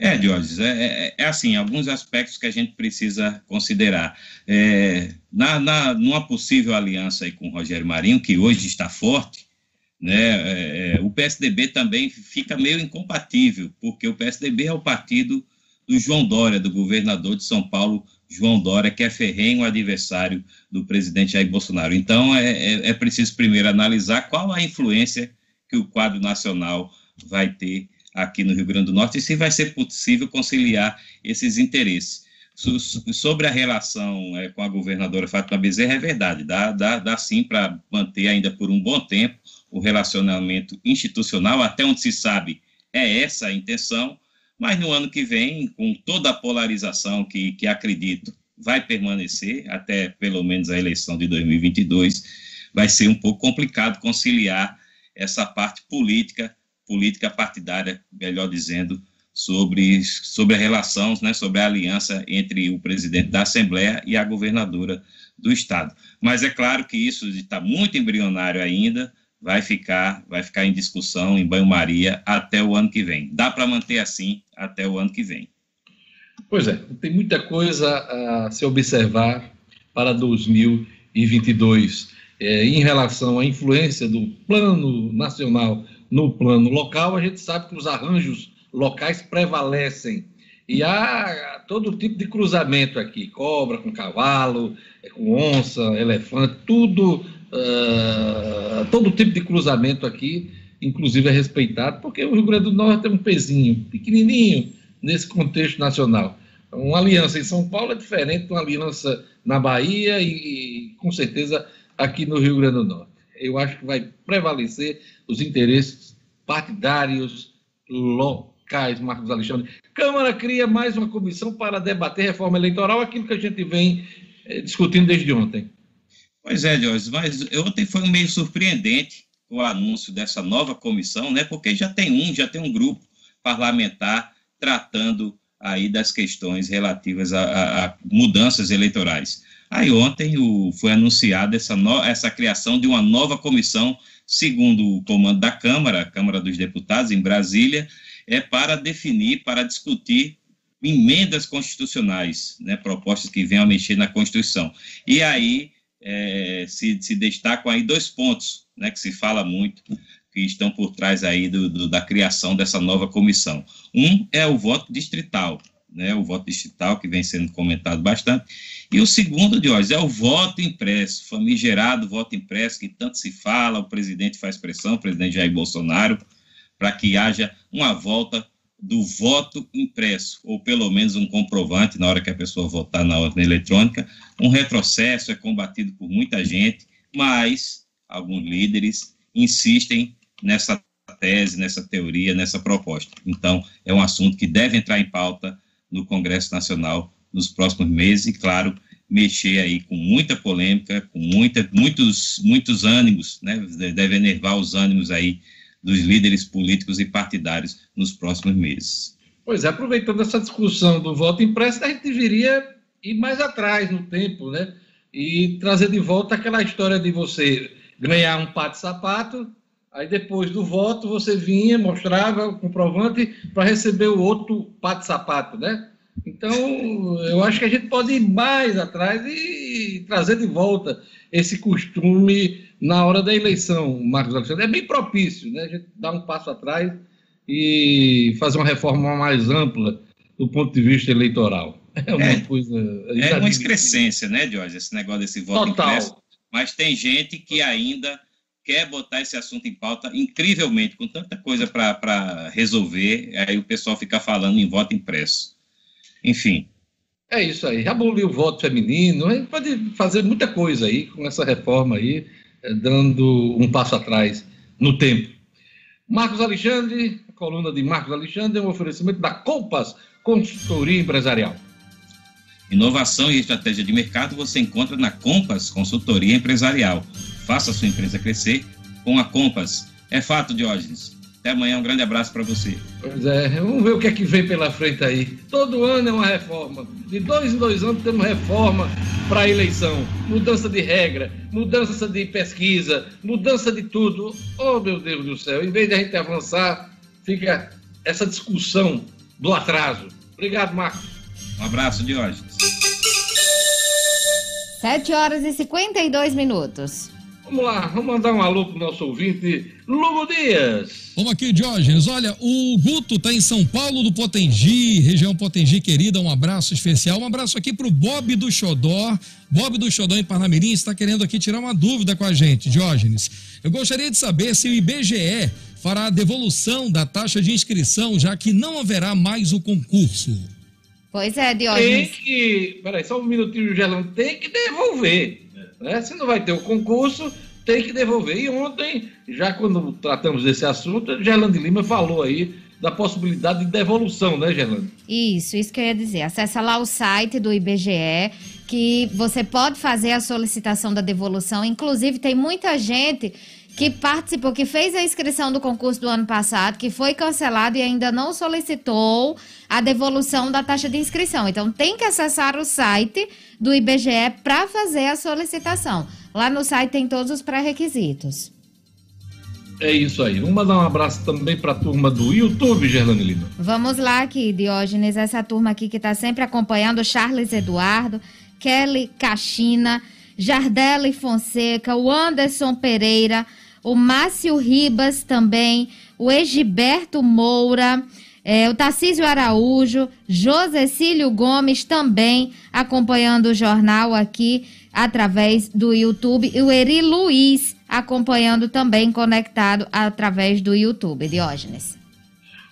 É, Diógenes, é, é, é, assim, alguns aspectos que a gente precisa considerar. É, na, na, numa possível aliança aí com o Rogério Marinho, que hoje está forte, né, é, é o PSDB também fica meio incompatível, porque o PSDB é o partido do João Dória, do governador de São Paulo, João Dória, que é ferrenho adversário do presidente Jair Bolsonaro. Então, é, é, é preciso primeiro analisar qual a influência que o quadro nacional vai ter aqui no Rio Grande do Norte e se vai ser possível conciliar esses interesses. Sobre a relação é, com a governadora Fátima Bezerra, é verdade, dá, dá, dá sim para manter ainda por um bom tempo o relacionamento institucional, até onde se sabe é essa a intenção, mas no ano que vem, com toda a polarização que, que acredito vai permanecer até pelo menos a eleição de 2022, vai ser um pouco complicado conciliar essa parte política, política partidária, melhor dizendo, sobre, sobre a relação, né, sobre a aliança entre o presidente da Assembleia e a governadora do Estado. Mas é claro que isso está muito embrionário ainda, vai ficar, vai ficar em discussão, em banho-maria, até o ano que vem. Dá para manter assim até o ano que vem. Pois é, tem muita coisa a se observar para 2022 é, em relação à influência do plano nacional no plano local. A gente sabe que os arranjos locais prevalecem e há todo tipo de cruzamento aqui: cobra com cavalo, é, com onça, elefante, tudo Uh, todo tipo de cruzamento aqui, inclusive é respeitado, porque o Rio Grande do Norte é um pezinho, pequenininho, nesse contexto nacional. Então, uma aliança em São Paulo é diferente de uma aliança na Bahia e, e, com certeza, aqui no Rio Grande do Norte. Eu acho que vai prevalecer os interesses partidários locais, Marcos Alexandre. Câmara cria mais uma comissão para debater reforma eleitoral, aquilo que a gente vem eh, discutindo desde ontem. Pois é, Jorge, mas ontem foi meio surpreendente o anúncio dessa nova comissão, né? Porque já tem um, já tem um grupo parlamentar tratando aí das questões relativas a, a, a mudanças eleitorais. Aí ontem o, foi anunciada essa, essa criação de uma nova comissão, segundo o comando da Câmara, a Câmara dos Deputados em Brasília, é para definir, para discutir emendas constitucionais, né, propostas que venham a mexer na Constituição. E aí é, se, se destacam aí dois pontos, né, que se fala muito, que estão por trás aí do, do, da criação dessa nova comissão. Um é o voto distrital, né, o voto distrital que vem sendo comentado bastante, e o segundo, Diógenes, é o voto impresso, famigerado voto impresso, que tanto se fala, o presidente faz pressão, o presidente Jair Bolsonaro, para que haja uma volta do voto impresso, ou pelo menos um comprovante na hora que a pessoa votar na ordem eletrônica. Um retrocesso é combatido por muita gente, mas alguns líderes insistem nessa tese, nessa teoria, nessa proposta. Então, é um assunto que deve entrar em pauta no Congresso Nacional nos próximos meses e, claro, mexer aí com muita polêmica, com muita, muitos, muitos ânimos, né? Deve enervar os ânimos aí dos líderes políticos e partidários nos próximos meses. Pois é, aproveitando essa discussão do voto impresso, a gente deveria ir mais atrás no tempo, né? E trazer de volta aquela história de você ganhar um pato de sapato, aí depois do voto você vinha, mostrava o comprovante para receber o outro pato de sapato, né? Então, eu acho que a gente pode ir mais atrás e trazer de volta esse costume na hora da eleição, Marcos Alexandre. É bem propício, né? A gente dar um passo atrás e fazer uma reforma mais ampla do ponto de vista eleitoral. É uma é, coisa. É uma excrescência, né, Jorge, esse negócio desse voto Total. impresso. Mas tem gente que ainda quer botar esse assunto em pauta incrivelmente, com tanta coisa para resolver, aí o pessoal fica falando em voto impresso. Enfim. É isso aí. Abolir o voto feminino, a gente pode fazer muita coisa aí com essa reforma aí, eh, dando um passo atrás no tempo. Marcos Alexandre, a coluna de Marcos Alexandre é um oferecimento da Compass Consultoria Empresarial. Inovação e estratégia de mercado você encontra na Compass Consultoria Empresarial. Faça sua empresa crescer com a Compass. É fato, Diógenes. Até amanhã, um grande abraço para você. Pois é, vamos ver o que é que vem pela frente aí. Todo ano é uma reforma. De dois em dois anos temos reforma para a eleição. Mudança de regra, mudança de pesquisa, mudança de tudo. Oh, meu Deus do céu. Em vez de a gente avançar, fica essa discussão do atraso. Obrigado, Marcos. Um abraço, Diógenes. 7 horas e 52 minutos. Vamos lá, vamos mandar um alô pro nosso ouvinte, Lugo Dias. Vamos aqui, Diógenes. Olha, o Guto está em São Paulo do Potengi, região Potengi querida. Um abraço especial. Um abraço aqui pro Bob do Xodó. Bob do Xodó em Parnamirim está querendo aqui tirar uma dúvida com a gente, Diógenes. Eu gostaria de saber se o IBGE fará a devolução da taxa de inscrição, já que não haverá mais o concurso. Pois é, Diógenes. Tem que. Peraí, só um minutinho, Gelão. Tem que devolver. Né? Se não vai ter o concurso, tem que devolver. E ontem, já quando tratamos desse assunto, Gerlando Lima falou aí da possibilidade de devolução, né, Gerlando? Isso, isso que eu ia dizer. Acesse lá o site do IBGE, que você pode fazer a solicitação da devolução. Inclusive, tem muita gente que participou, que fez a inscrição do concurso do ano passado, que foi cancelado e ainda não solicitou a devolução da taxa de inscrição. Então, tem que acessar o site do IBGE para fazer a solicitação. Lá no site tem todos os pré-requisitos. É isso aí. Vamos mandar um abraço também para a turma do YouTube, Gerlane Lima. Vamos lá aqui, Diógenes, essa turma aqui que está sempre acompanhando, Charles Eduardo, Kelly Cachina, Jardelle Fonseca, o Anderson Pereira, o Márcio Ribas também, o Egiberto Moura, é, o Tarcísio Araújo, José Cílio Gomes também acompanhando o jornal aqui através do YouTube e o Eri Luiz acompanhando também conectado através do YouTube, Diógenes.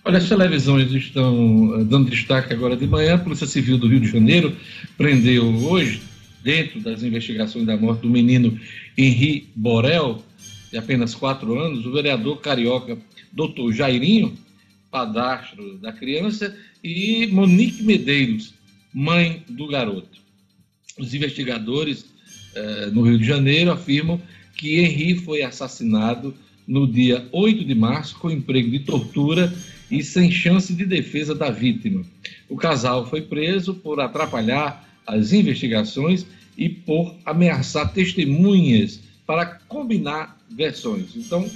Olha, as televisões estão eh, dando destaque agora de manhã. A Polícia Civil do Rio de Janeiro prendeu hoje, dentro das investigações da morte do menino Henri Borel, de apenas quatro anos, o vereador carioca doutor Jairinho, padastro da criança, e Monique Medeiros, mãe do garoto. Os investigadores eh, no Rio de Janeiro afirmam que Henri foi assassinado no dia 8 de março com emprego de tortura e sem chance de defesa da vítima. O casal foi preso por atrapalhar as investigações e por ameaçar testemunhas para combinar versões. Então,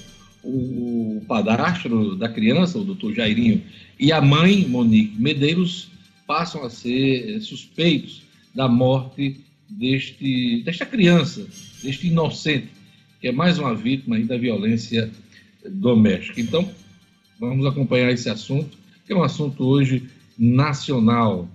o padastro da criança, o doutor Jairinho, e a mãe, Monique Medeiros, passam a ser suspeitos da morte deste, desta criança, deste inocente, que é mais uma vítima da violência doméstica. Então, vamos acompanhar esse assunto, que é um assunto hoje nacional.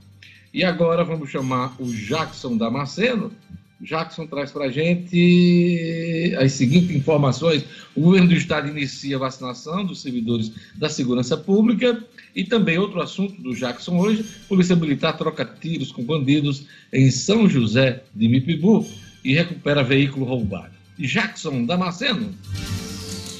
E agora vamos chamar o Jackson Damasceno, Jackson traz para a gente as seguintes informações. O governo do estado inicia a vacinação dos servidores da segurança pública e também outro assunto do Jackson hoje, Polícia Militar troca tiros com bandidos em São José de Mipibu e recupera veículo roubado. Jackson Damasceno.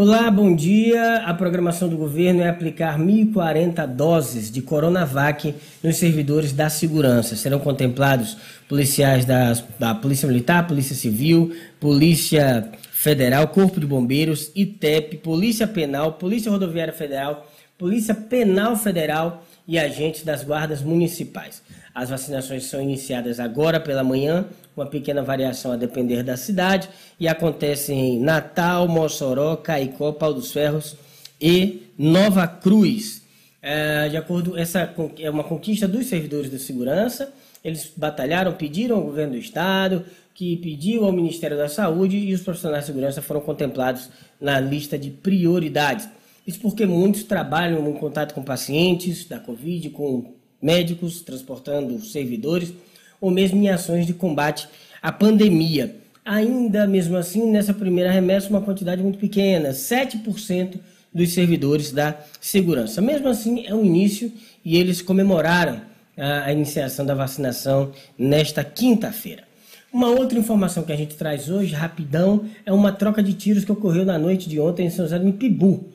Olá, bom dia. A programação do governo é aplicar 1.040 doses de Coronavac nos servidores da segurança. Serão contemplados policiais da, da Polícia Militar, Polícia Civil, Polícia Federal, Corpo de Bombeiros, ITEP, Polícia Penal, Polícia Rodoviária Federal, Polícia Penal Federal e agentes das guardas municipais. As vacinações são iniciadas agora pela manhã, uma pequena variação a depender da cidade, e acontecem em Natal, Mossoró, Caicó, Pau dos Ferros e Nova Cruz. É, de acordo, essa é uma conquista dos servidores de segurança. Eles batalharam, pediram ao governo do estado, que pediu ao Ministério da Saúde e os profissionais de segurança foram contemplados na lista de prioridades. Isso porque muitos trabalham em contato com pacientes da Covid, com médicos transportando servidores, ou mesmo em ações de combate à pandemia. Ainda mesmo assim, nessa primeira remessa, uma quantidade muito pequena, 7% dos servidores da segurança. Mesmo assim, é o início e eles comemoraram a, a iniciação da vacinação nesta quinta-feira. Uma outra informação que a gente traz hoje, rapidão, é uma troca de tiros que ocorreu na noite de ontem em São José do Pibu.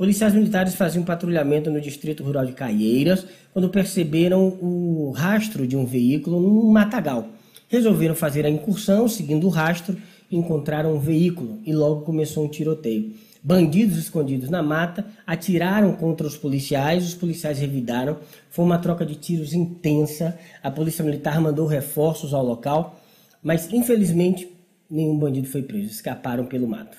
Policiais militares faziam patrulhamento no distrito rural de Caieiras quando perceberam o rastro de um veículo num matagal. Resolveram fazer a incursão, seguindo o rastro, encontraram um veículo e logo começou um tiroteio. Bandidos escondidos na mata atiraram contra os policiais, os policiais revidaram. Foi uma troca de tiros intensa. A polícia militar mandou reforços ao local, mas infelizmente nenhum bandido foi preso. Escaparam pelo mato.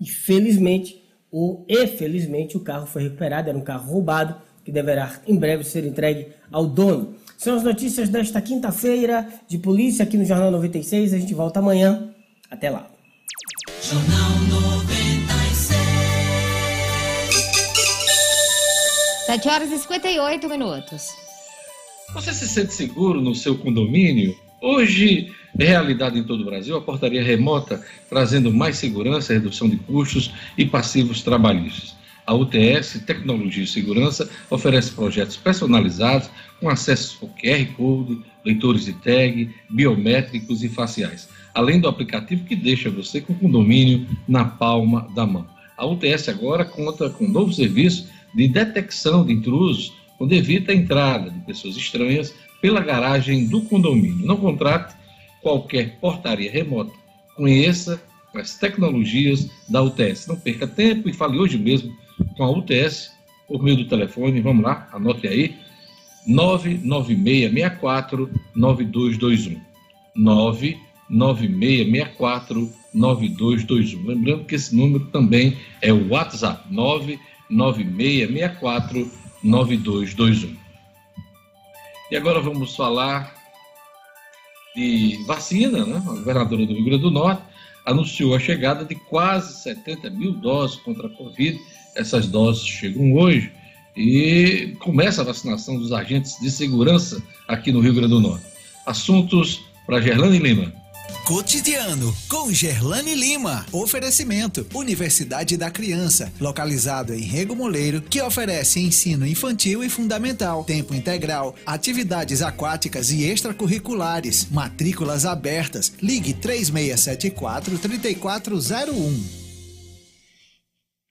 E felizmente o, e felizmente o carro foi recuperado, era um carro roubado que deverá em breve ser entregue ao dono. São as notícias desta quinta-feira de polícia aqui no Jornal 96. A gente volta amanhã. Até lá. Jornal 96. 7 horas e 58 minutos. Você se sente seguro no seu condomínio? Hoje, realidade em todo o Brasil, a portaria remota trazendo mais segurança, redução de custos e passivos trabalhistas. A UTS Tecnologia e Segurança oferece projetos personalizados com acesso ao QR Code, leitores de tag, biométricos e faciais, além do aplicativo que deixa você com o condomínio na palma da mão. A UTS agora conta com um novo serviço de detecção de intrusos, onde evita a entrada de pessoas estranhas pela garagem do condomínio. Não contrate qualquer portaria remota. Conheça as tecnologias da UTS. Não perca tempo e fale hoje mesmo com a UTS por meio do telefone. Vamos lá, anote aí. 99664 9221. 99664 9221. Lembrando que esse número também é o WhatsApp 99664 9221. E agora vamos falar de vacina, né? A governadora do Rio Grande do Norte anunciou a chegada de quase 70 mil doses contra a Covid. Essas doses chegam hoje e começa a vacinação dos agentes de segurança aqui no Rio Grande do Norte. Assuntos para Gerlane Lima. Cotidiano com Gerlane Lima. Oferecimento: Universidade da Criança, localizado em Rego Moleiro, que oferece ensino infantil e fundamental, tempo integral, atividades aquáticas e extracurriculares, matrículas abertas. Ligue 3674 3401.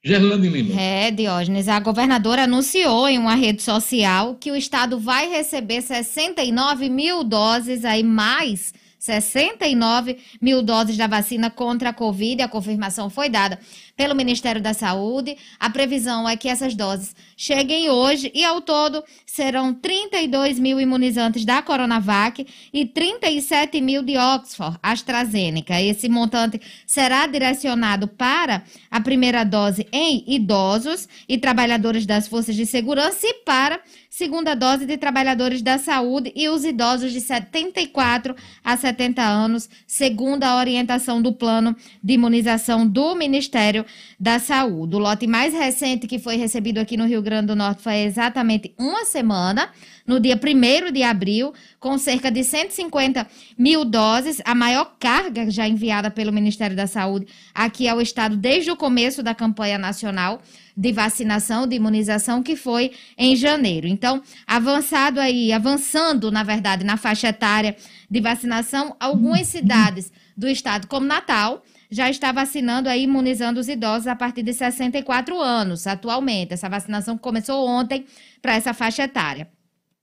Gerlane Lima. É, Diógenes, a governadora anunciou em uma rede social que o estado vai receber 69 mil doses aí mais 69 mil doses da vacina contra a Covid. A confirmação foi dada pelo Ministério da Saúde. A previsão é que essas doses cheguem hoje e, ao todo, serão 32 mil imunizantes da Coronavac e 37 mil de Oxford AstraZeneca. Esse montante será direcionado para a primeira dose em idosos e trabalhadores das forças de segurança e para segunda dose de trabalhadores da saúde e os idosos de 74 a 70 anos, segundo a orientação do plano de imunização do Ministério da Saúde. O lote mais recente que foi recebido aqui no Rio Grande do Norte foi exatamente uma semana, no dia 1 de abril, com cerca de 150 mil doses, a maior carga já enviada pelo Ministério da Saúde aqui ao Estado desde o começo da campanha nacional de vacinação, de imunização, que foi em janeiro. Então, avançado aí, avançando, na verdade, na faixa etária de vacinação, algumas cidades do estado, como Natal, já está vacinando aí, imunizando os idosos a partir de 64 anos, atualmente. Essa vacinação começou ontem para essa faixa etária.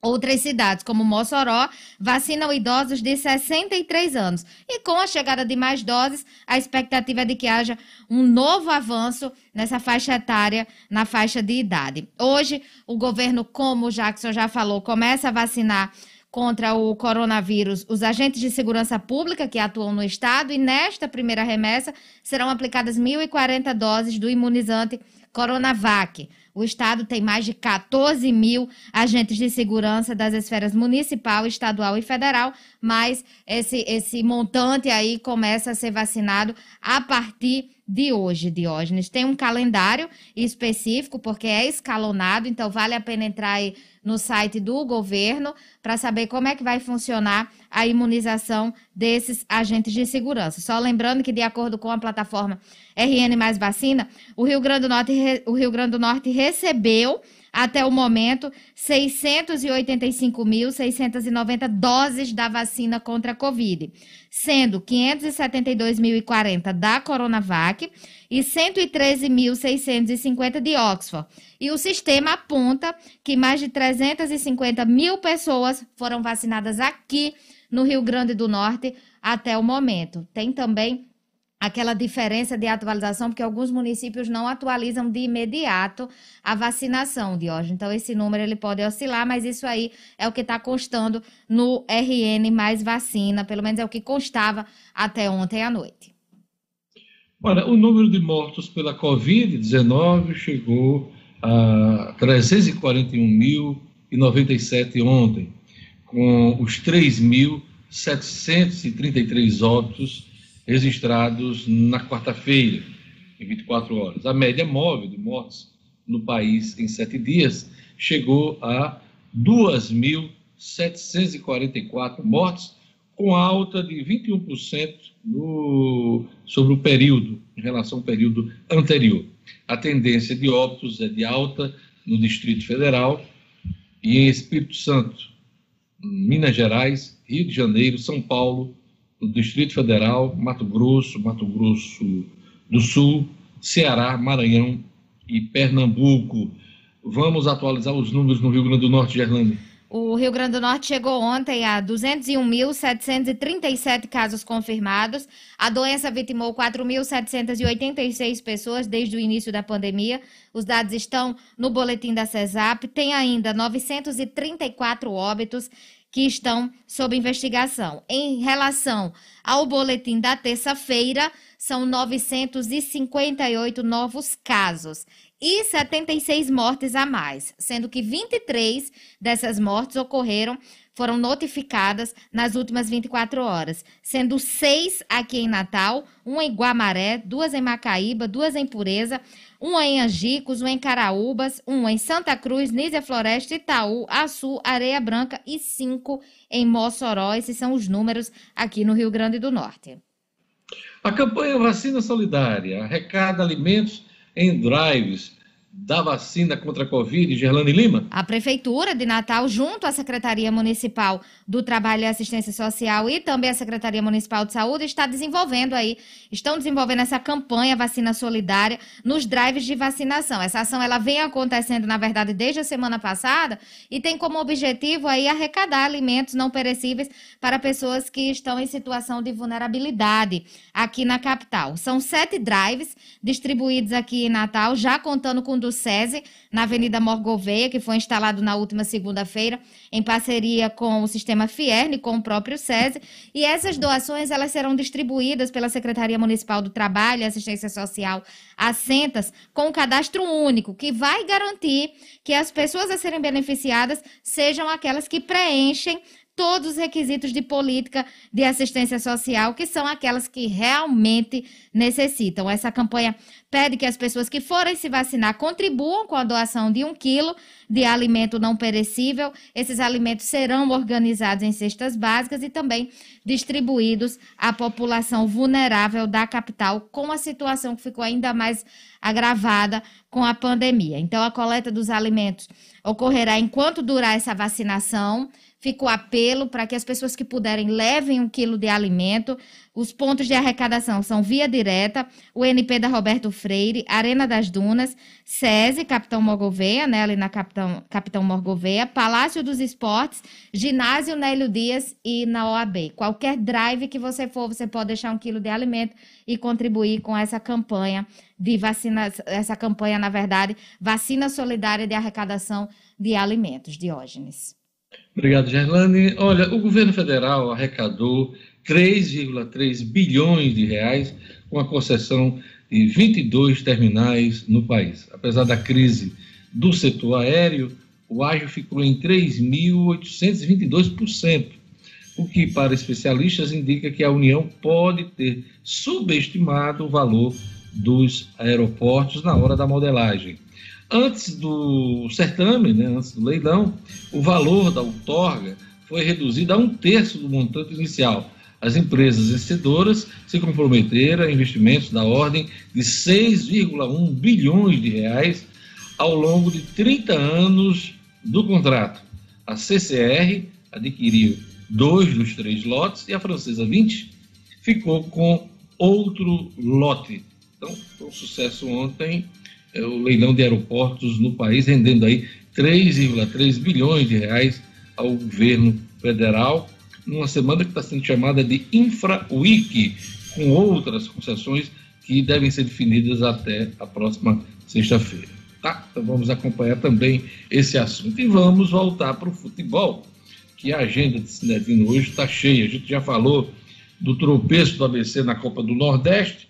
Outras cidades, como Mossoró, vacinam idosos de 63 anos. E com a chegada de mais doses, a expectativa é de que haja um novo avanço nessa faixa etária, na faixa de idade. Hoje, o governo, como o Jackson já falou, começa a vacinar contra o coronavírus os agentes de segurança pública que atuam no estado e nesta primeira remessa serão aplicadas 1.040 doses do imunizante Coronavac. O Estado tem mais de 14 mil agentes de segurança das esferas municipal, estadual e federal, mas esse, esse montante aí começa a ser vacinado a partir de hoje, Diógenes. Tem um calendário específico, porque é escalonado, então vale a pena entrar aí no site do governo para saber como é que vai funcionar a imunização desses agentes de segurança. Só lembrando que, de acordo com a plataforma RN Mais Vacina, o Rio Grande do Norte, o Rio Grande do Norte recebeu até o momento 685.690 doses da vacina contra a Covid, sendo 572.040 da Coronavac e 113.650 de Oxford. E o sistema aponta que mais de 350 mil pessoas foram vacinadas aqui no Rio Grande do Norte até o momento. Tem também aquela diferença de atualização, porque alguns municípios não atualizam de imediato a vacinação, de hoje. Então, esse número ele pode oscilar, mas isso aí é o que está constando no RN mais vacina, pelo menos é o que constava até ontem à noite. Olha, o número de mortos pela Covid-19 chegou a 341.097 ontem, com os 3.733 óbitos registrados na quarta-feira, em 24 horas. A média móvel de mortes no país em sete dias chegou a 2.744 mortes, com alta de 21% no, sobre o período, em relação ao período anterior. A tendência de óbitos é de alta no Distrito Federal e em Espírito Santo, Minas Gerais, Rio de Janeiro, São Paulo, no Distrito Federal, Mato Grosso, Mato Grosso do Sul, Ceará, Maranhão e Pernambuco. Vamos atualizar os números no Rio Grande do Norte, Gerlane. O Rio Grande do Norte chegou ontem a 201.737 casos confirmados. A doença vitimou 4.786 pessoas desde o início da pandemia. Os dados estão no boletim da CESAP. Tem ainda 934 óbitos que estão sob investigação. Em relação ao boletim da terça-feira, são 958 novos casos e 76 mortes a mais, sendo que 23 dessas mortes ocorreram, foram notificadas nas últimas 24 horas, sendo seis aqui em Natal, uma em Guamaré, duas em Macaíba, duas em Pureza, uma em Angicos, uma em Caraúbas, uma em Santa Cruz, Nízia Floresta, Itaú, Açu, Areia Branca e cinco em Mossoró. Esses são os números aqui no Rio Grande do Norte. A campanha Vacina Solidária arrecada alimentos em drives da vacina contra a Covid, Gerlane Lima? A Prefeitura de Natal, junto à Secretaria Municipal do Trabalho e Assistência Social e também a Secretaria Municipal de Saúde, está desenvolvendo aí, estão desenvolvendo essa campanha Vacina Solidária nos drives de vacinação. Essa ação ela vem acontecendo, na verdade, desde a semana passada e tem como objetivo aí arrecadar alimentos não perecíveis para pessoas que estão em situação de vulnerabilidade aqui na capital. São sete drives distribuídos aqui em Natal, já contando com do SESI, na Avenida Morgoveia, que foi instalado na última segunda-feira, em parceria com o sistema Fierne, com o próprio SESI. E essas doações elas serão distribuídas pela Secretaria Municipal do Trabalho e Assistência Social, a Sentas, com um cadastro único, que vai garantir que as pessoas a serem beneficiadas sejam aquelas que preenchem todos os requisitos de política de assistência social, que são aquelas que realmente necessitam. Essa campanha pede que as pessoas que forem se vacinar contribuam com a doação de um quilo de alimento não perecível. Esses alimentos serão organizados em cestas básicas e também distribuídos à população vulnerável da capital, com a situação que ficou ainda mais agravada com a pandemia. Então, a coleta dos alimentos ocorrerá enquanto durar essa vacinação fica o apelo para que as pessoas que puderem levem um quilo de alimento. Os pontos de arrecadação são Via Direta, o NP da Roberto Freire, Arena das Dunas, SESI, Capitão Morgoveia, né, ali na Capitão, Capitão Morgoveia, Palácio dos Esportes, Ginásio Nélio Dias e na OAB. Qualquer drive que você for, você pode deixar um quilo de alimento e contribuir com essa campanha de vacina, essa campanha, na verdade, vacina solidária de arrecadação de alimentos. Diógenes. Obrigado, Gerlane. Olha, o governo federal arrecadou 3,3 bilhões de reais com a concessão de 22 terminais no país. Apesar da crise do setor aéreo, o ágio ficou em 3.822%, o que, para especialistas, indica que a União pode ter subestimado o valor dos aeroportos na hora da modelagem. Antes do certame, né, antes do leilão, o valor da outorga foi reduzido a um terço do montante inicial, as empresas vencedoras se comprometeram a investimentos da ordem de 6,1 bilhões de reais ao longo de 30 anos do contrato. A CCR adquiriu dois dos três lotes e a francesa 20 ficou com outro lote. Então, foi um sucesso ontem o leilão de aeroportos no país, rendendo aí 3,3 bilhões de reais ao governo federal numa semana que está sendo chamada de Infra Week, com outras concessões que devem ser definidas até a próxima sexta-feira. Tá? Então vamos acompanhar também esse assunto. E vamos voltar para o futebol, que a agenda de Cinedino hoje está cheia. A gente já falou do tropeço do ABC na Copa do Nordeste.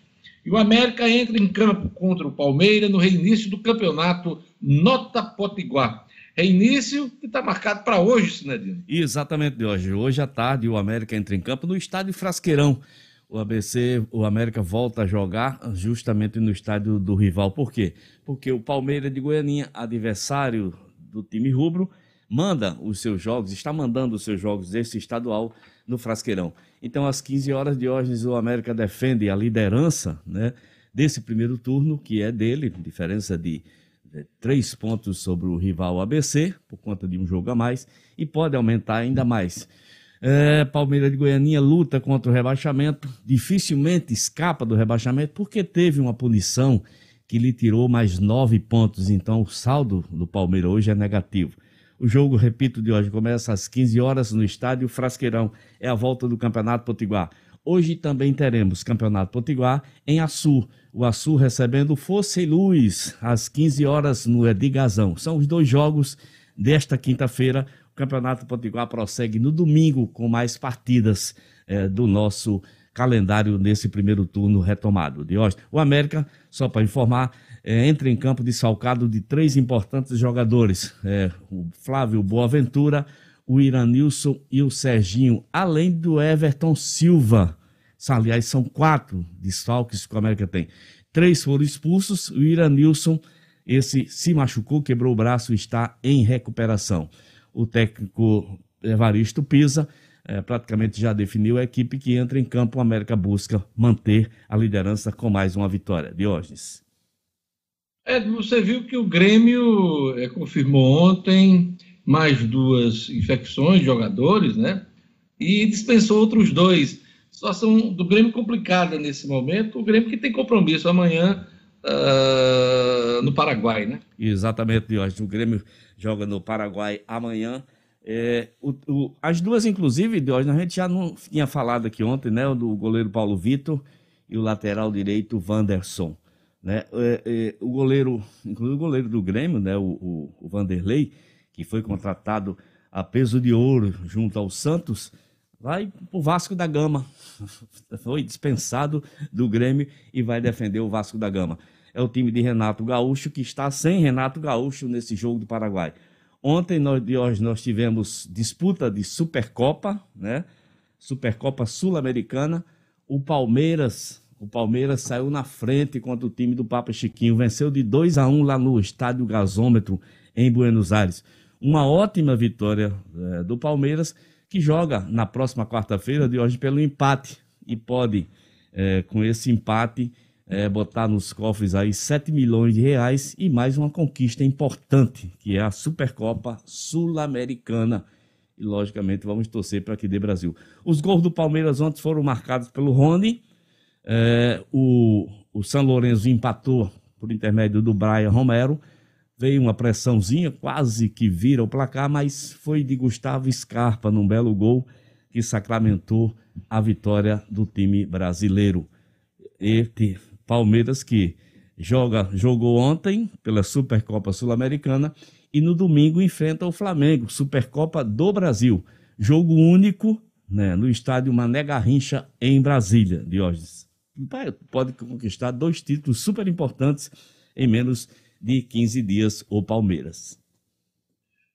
E o América entra em campo contra o Palmeiras no reinício do campeonato Nota Potiguar. Reinício que está marcado para hoje, Sinedino. Exatamente, hoje. Hoje à tarde o América entra em campo no estádio Frasqueirão. O ABC, o América volta a jogar justamente no estádio do rival. Por quê? Porque o Palmeiras de Goianinha, adversário do time rubro, manda os seus jogos, está mandando os seus jogos desse estadual no Frasqueirão. Então, às 15 horas de hoje, o América defende a liderança né, desse primeiro turno, que é dele, diferença de três pontos sobre o rival ABC, por conta de um jogo a mais, e pode aumentar ainda mais. É, Palmeiras de Goianinha luta contra o rebaixamento, dificilmente escapa do rebaixamento, porque teve uma punição que lhe tirou mais nove pontos, então o saldo do Palmeiras hoje é negativo. O jogo, repito, de hoje começa às 15 horas no estádio Frasqueirão. É a volta do Campeonato Potiguar. Hoje também teremos Campeonato Potiguar em Açu o Açu recebendo Força e Luz às 15 horas no Edigazão. São os dois jogos desta quinta-feira. O Campeonato Potiguar prossegue no domingo com mais partidas eh, do nosso calendário nesse primeiro turno retomado de hoje. O América, só para informar, eh, entra em campo de salcado de três importantes jogadores: eh, o Flávio Boaventura, o Iranilson e o Serginho, além do Everton Silva Aliás, são quatro desfalques que o América tem. Três foram expulsos, o Iranilson, esse se machucou, quebrou o braço e está em recuperação. O técnico Evaristo Pisa é, praticamente já definiu a equipe que entra em campo. O América busca manter a liderança com mais uma vitória. Diógenes. É, você viu que o Grêmio é, confirmou ontem mais duas infecções de jogadores, né? E dispensou outros dois situação do Grêmio complicada nesse momento. O Grêmio que tem compromisso amanhã uh, no Paraguai, né? Exatamente, Diógenes. O Grêmio joga no Paraguai amanhã. É, o, o, as duas, inclusive, Diógenes, a gente já não tinha falado aqui ontem, né? Do goleiro Paulo Vitor e o lateral direito Wanderson. Né? É, é, o goleiro, inclusive o goleiro do Grêmio, né? O, o, o Vanderlei, que foi contratado a peso de ouro junto ao Santos vai pro Vasco da Gama. <laughs> Foi dispensado do Grêmio e vai defender o Vasco da Gama. É o time de Renato Gaúcho que está sem Renato Gaúcho nesse jogo do Paraguai. Ontem nós, hoje, nós tivemos disputa de Supercopa, né? Supercopa Sul-Americana. O Palmeiras, o Palmeiras saiu na frente contra o time do Papa Chiquinho, venceu de 2 a 1 lá no estádio Gasômetro em Buenos Aires. Uma ótima vitória é, do Palmeiras que joga na próxima quarta-feira de hoje pelo empate e pode, é, com esse empate, é, botar nos cofres aí 7 milhões de reais e mais uma conquista importante, que é a Supercopa Sul-Americana. e, logicamente, vamos torcer para que dê Brasil. Os gols do Palmeiras ontem foram marcados pelo Rony. É, o, o São Lourenço empatou por intermédio do Brian Romero. Veio uma pressãozinha, quase que vira o placar, mas foi de Gustavo Scarpa num belo gol que sacramentou a vitória do time brasileiro. E Palmeiras que joga, jogou ontem pela Supercopa Sul-Americana e no domingo enfrenta o Flamengo, Supercopa do Brasil. Jogo único né, no estádio Mané Garrincha, em Brasília, Diógenes. Pode conquistar dois títulos super importantes em menos de 15 dias, o Palmeiras.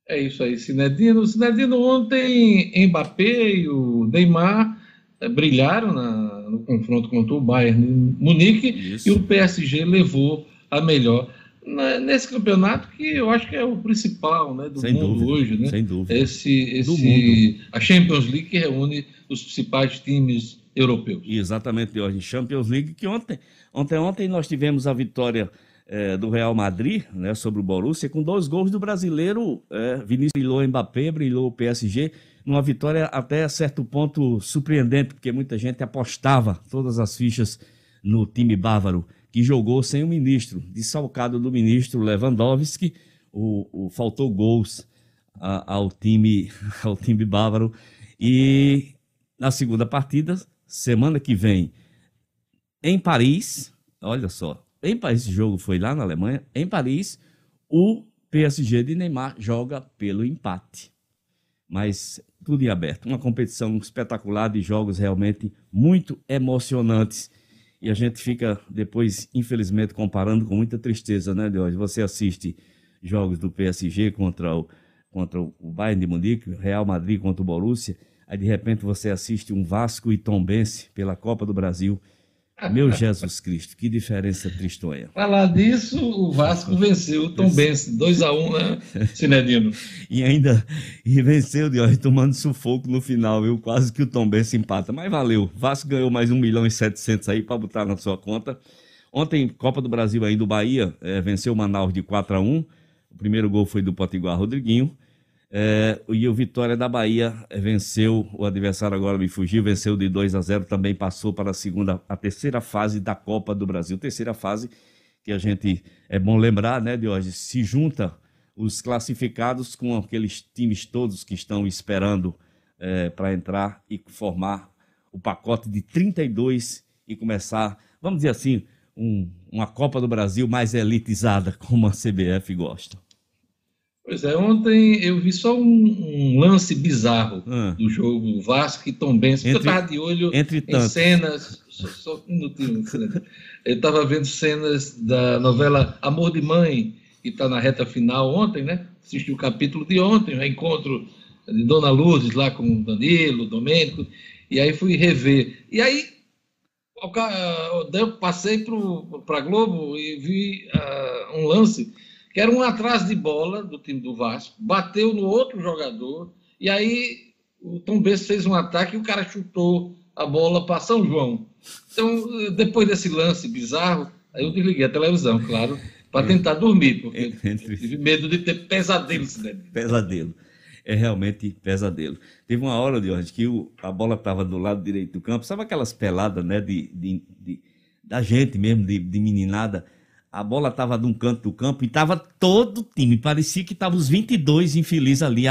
É isso aí, Sinedino. Sinedino, ontem Mbappé e o Neymar eh, brilharam na, no confronto contra o Bayern Munique isso. e o PSG levou a melhor nesse campeonato que eu acho que é o principal né, do sem mundo dúvida, hoje, né? Sem dúvida. Esse, esse, a Champions League que reúne os principais times europeus. Exatamente, hoje Champions League que ontem, ontem, ontem nós tivemos a vitória é, do Real Madrid, né, sobre o Borussia, com dois gols do brasileiro, é, Vinícius brilhou Mbappé, brilhou o PSG, numa vitória até certo ponto surpreendente, porque muita gente apostava todas as fichas no time bávaro que jogou sem o ministro, dessalcado do ministro Lewandowski, o, o faltou gols a, ao time <laughs> ao time bávaro e na segunda partida semana que vem em Paris, olha só, em Paris esse jogo foi lá na Alemanha, em Paris o PSG de Neymar joga pelo empate. Mas tudo em aberto, uma competição espetacular de jogos realmente muito emocionantes e a gente fica depois, infelizmente, comparando com muita tristeza, né, Deus? Você assiste jogos do PSG contra o, contra o Bayern de Munique, Real Madrid contra o Borussia, aí de repente você assiste um Vasco e Tombense pela Copa do Brasil meu Jesus Cristo, que diferença tristonha. Falar disso, o Vasco venceu o Tom Benz, 2x1, um, né, Cinedino? e ainda e venceu, de tomando sufoco no final, viu? Quase que o Tom Benz empata, mas valeu. Vasco ganhou mais 1 milhão e 700 aí para botar na sua conta. Ontem, Copa do Brasil aí do Bahia, é, venceu o Manaus de 4 a 1 O primeiro gol foi do Potiguar Rodriguinho. É, e o Vitória da Bahia venceu, o adversário agora me fugiu, venceu de 2 a 0, também passou para a segunda, a terceira fase da Copa do Brasil. Terceira fase que a gente, é bom lembrar, né, de hoje, se junta os classificados com aqueles times todos que estão esperando é, para entrar e formar o pacote de 32 e começar, vamos dizer assim, um, uma Copa do Brasil mais elitizada, como a CBF gosta. Pois é, ontem eu vi só um, um lance bizarro ah. do jogo Vasco e Tom Benz, porque eu estava de olho entre em cenas. Só, só um minutinho. eu estava vendo cenas da novela Amor de Mãe, que está na reta final ontem, né? Assisti o capítulo de ontem, o reencontro de Dona Lourdes lá com o Danilo, o Domênico, e aí fui rever. E aí eu passei para a Globo e vi uh, um lance que era um atraso de bola do time do Vasco, bateu no outro jogador, e aí o Tom Benz fez um ataque e o cara chutou a bola para São João. Então, depois desse lance bizarro, aí eu desliguei a televisão, claro, para tentar dormir, porque <laughs> tive medo de ter pesadelo. Né? Pesadelo. É realmente pesadelo. Teve uma hora, de hoje que o, a bola estava do lado direito do campo, sabe aquelas peladas né, de, de, de da gente mesmo, de, de meninada? A bola estava de um canto do campo e estava todo o time. Parecia que estavam os 22 infelizes ali,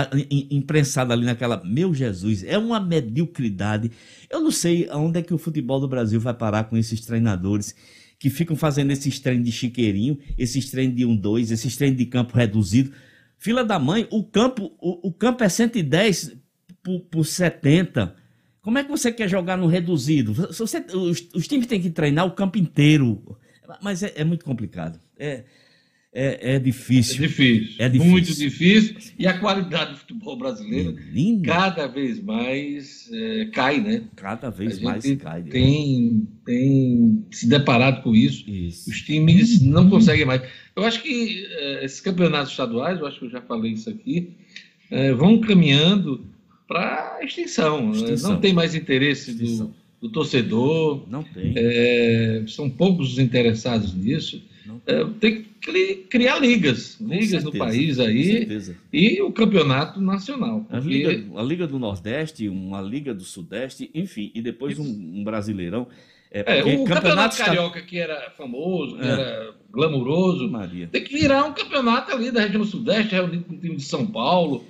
imprensados ali naquela. Meu Jesus, é uma mediocridade. Eu não sei aonde é que o futebol do Brasil vai parar com esses treinadores que ficam fazendo esses treinos de chiqueirinho, esses treinos de 1-2, esses treinos de campo reduzido. Fila da mãe, o campo, o, o campo é 110 por, por 70. Como é que você quer jogar no reduzido? Você, os, os times têm que treinar o campo inteiro. Mas é, é muito complicado. É, é, é, difícil. É difícil. É difícil. Muito difícil. E a qualidade do futebol brasileiro cada vez mais é, cai, né? Cada vez mais cai. Tem, tem se deparado com isso. isso. Os times não conseguem mais. Eu acho que é, esses campeonatos estaduais, eu acho que eu já falei isso aqui, é, vão caminhando para extinção. extinção. Não tem mais interesse do do torcedor. Não tem. É, são poucos os interessados nisso. é, tem que criar ligas, ligas no país aí e o campeonato nacional. Porque... A, liga, a Liga do Nordeste, uma Liga do Sudeste, enfim, e depois um, um Brasileirão. É, é, o campeonato, campeonato carioca que era famoso, que é. era glamuroso, Maria. tem que virar um campeonato ali da região sudeste, reunido com o time de São Paulo,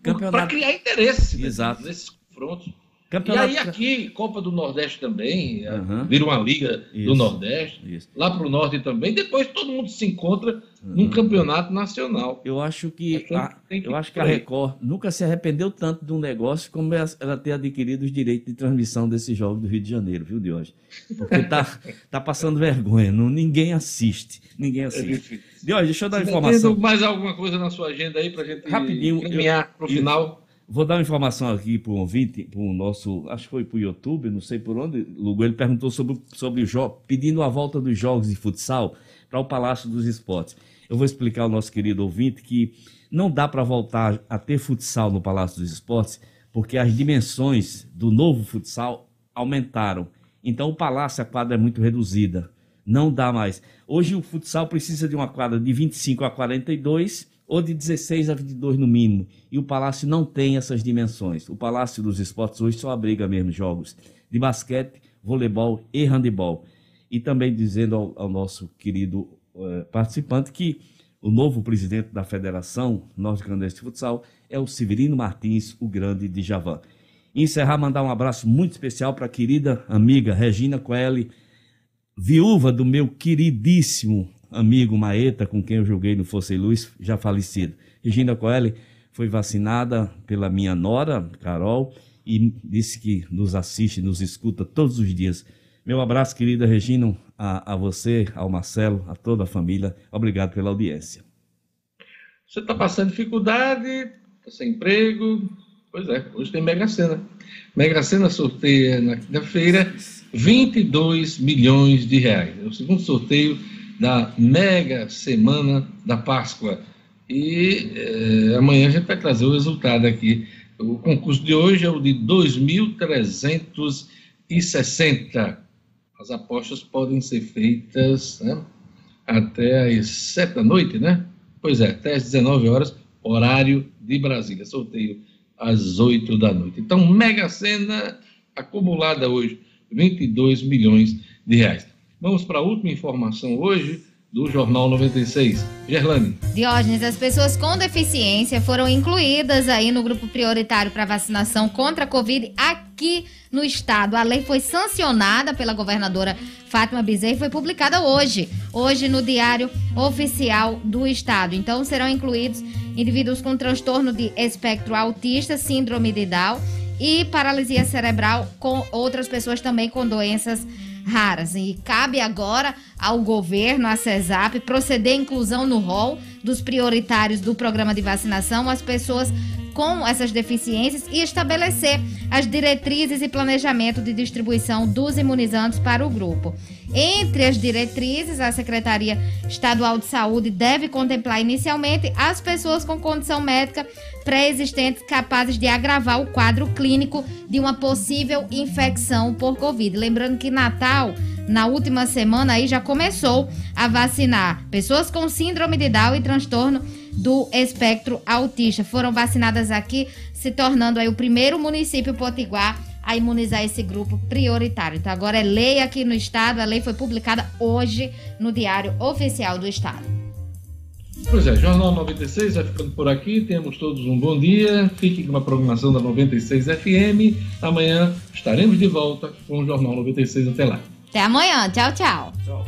campeonato... para criar interesse Exato. nesses confrontos. Campeonato... E aí aqui, Copa do Nordeste também, uhum. vira uma liga Isso. do Nordeste, Isso. lá para o Norte também, depois todo mundo se encontra uhum. num campeonato nacional. Eu acho que, a, que eu acho que a Record nunca se arrependeu tanto de um negócio como ela ter adquirido os direitos de transmissão desses jogos do Rio de Janeiro, viu, Diógenes? Porque tá, <laughs> tá passando vergonha, não, ninguém assiste, ninguém é assiste. É Diógenes, deixa eu dar uma informação. mais alguma coisa na sua agenda aí para a gente Rapidinho, caminhar para o final? Vou dar uma informação aqui para o ouvinte, para o nosso, acho que foi para o YouTube, não sei por onde, Lugo, ele perguntou sobre, sobre o pedindo a volta dos jogos de futsal para o Palácio dos Esportes. Eu vou explicar ao nosso querido ouvinte que não dá para voltar a ter futsal no Palácio dos Esportes, porque as dimensões do novo futsal aumentaram. Então o palácio, a quadra é muito reduzida. Não dá mais. Hoje o futsal precisa de uma quadra de 25 a 42 ou de 16 a 22 no mínimo. E o Palácio não tem essas dimensões. O Palácio dos Esportes hoje só abriga mesmo jogos de basquete, voleibol e handebol. E também dizendo ao, ao nosso querido uh, participante que o novo presidente da Federação Norte-Grandense de Futsal é o Severino Martins, o grande de Javan. Encerrar, mandar um abraço muito especial para a querida amiga Regina Coelho, viúva do meu queridíssimo amigo Maeta, com quem eu joguei no Fosse Luz, já falecido. Regina Coelho foi vacinada pela minha nora, Carol, e disse que nos assiste, nos escuta todos os dias. Meu abraço, querida Regina, a, a você, ao Marcelo, a toda a família. Obrigado pela audiência. Você está passando dificuldade, está sem emprego. Pois é, hoje tem Mega Sena. Mega Sena sorteia na quinta-feira 22 milhões de reais. É o segundo sorteio da mega semana da Páscoa. E eh, amanhã a gente vai trazer o resultado aqui. O concurso de hoje é o de 2.360. As apostas podem ser feitas né, até às 7 da noite, né? Pois é, até às 19 horas, horário de Brasília. Sorteio às 8 da noite. Então, mega cena acumulada hoje, 22 milhões de reais. Vamos para a última informação hoje do Jornal 96. Gerlane. Diógenes, as pessoas com deficiência foram incluídas aí no grupo prioritário para vacinação contra a Covid aqui no estado. A lei foi sancionada pela governadora Fátima Bezerra e foi publicada hoje, hoje no Diário Oficial do Estado. Então serão incluídos indivíduos com transtorno de espectro autista, síndrome de Down e paralisia cerebral, com outras pessoas também com doenças raras. E cabe agora ao governo, à CESAP, proceder à inclusão no rol dos prioritários do programa de vacinação as pessoas com essas deficiências e estabelecer as diretrizes e planejamento de distribuição dos imunizantes para o grupo. Entre as diretrizes, a Secretaria Estadual de Saúde deve contemplar inicialmente as pessoas com condição médica pré-existente capazes de agravar o quadro clínico de uma possível infecção por Covid. Lembrando que Natal na última semana aí já começou a vacinar pessoas com síndrome de Down e transtorno do espectro autista. Foram vacinadas aqui, se tornando aí o primeiro município potiguar a imunizar esse grupo prioritário. Então agora é lei aqui no estado, a lei foi publicada hoje no Diário Oficial do Estado. Pois é, Jornal 96 vai ficando por aqui. Temos todos um bom dia. Fique com a programação da 96 FM. Amanhã estaremos de volta com o Jornal 96. Até lá. Até amanhã. Tchau, tchau. Tchau.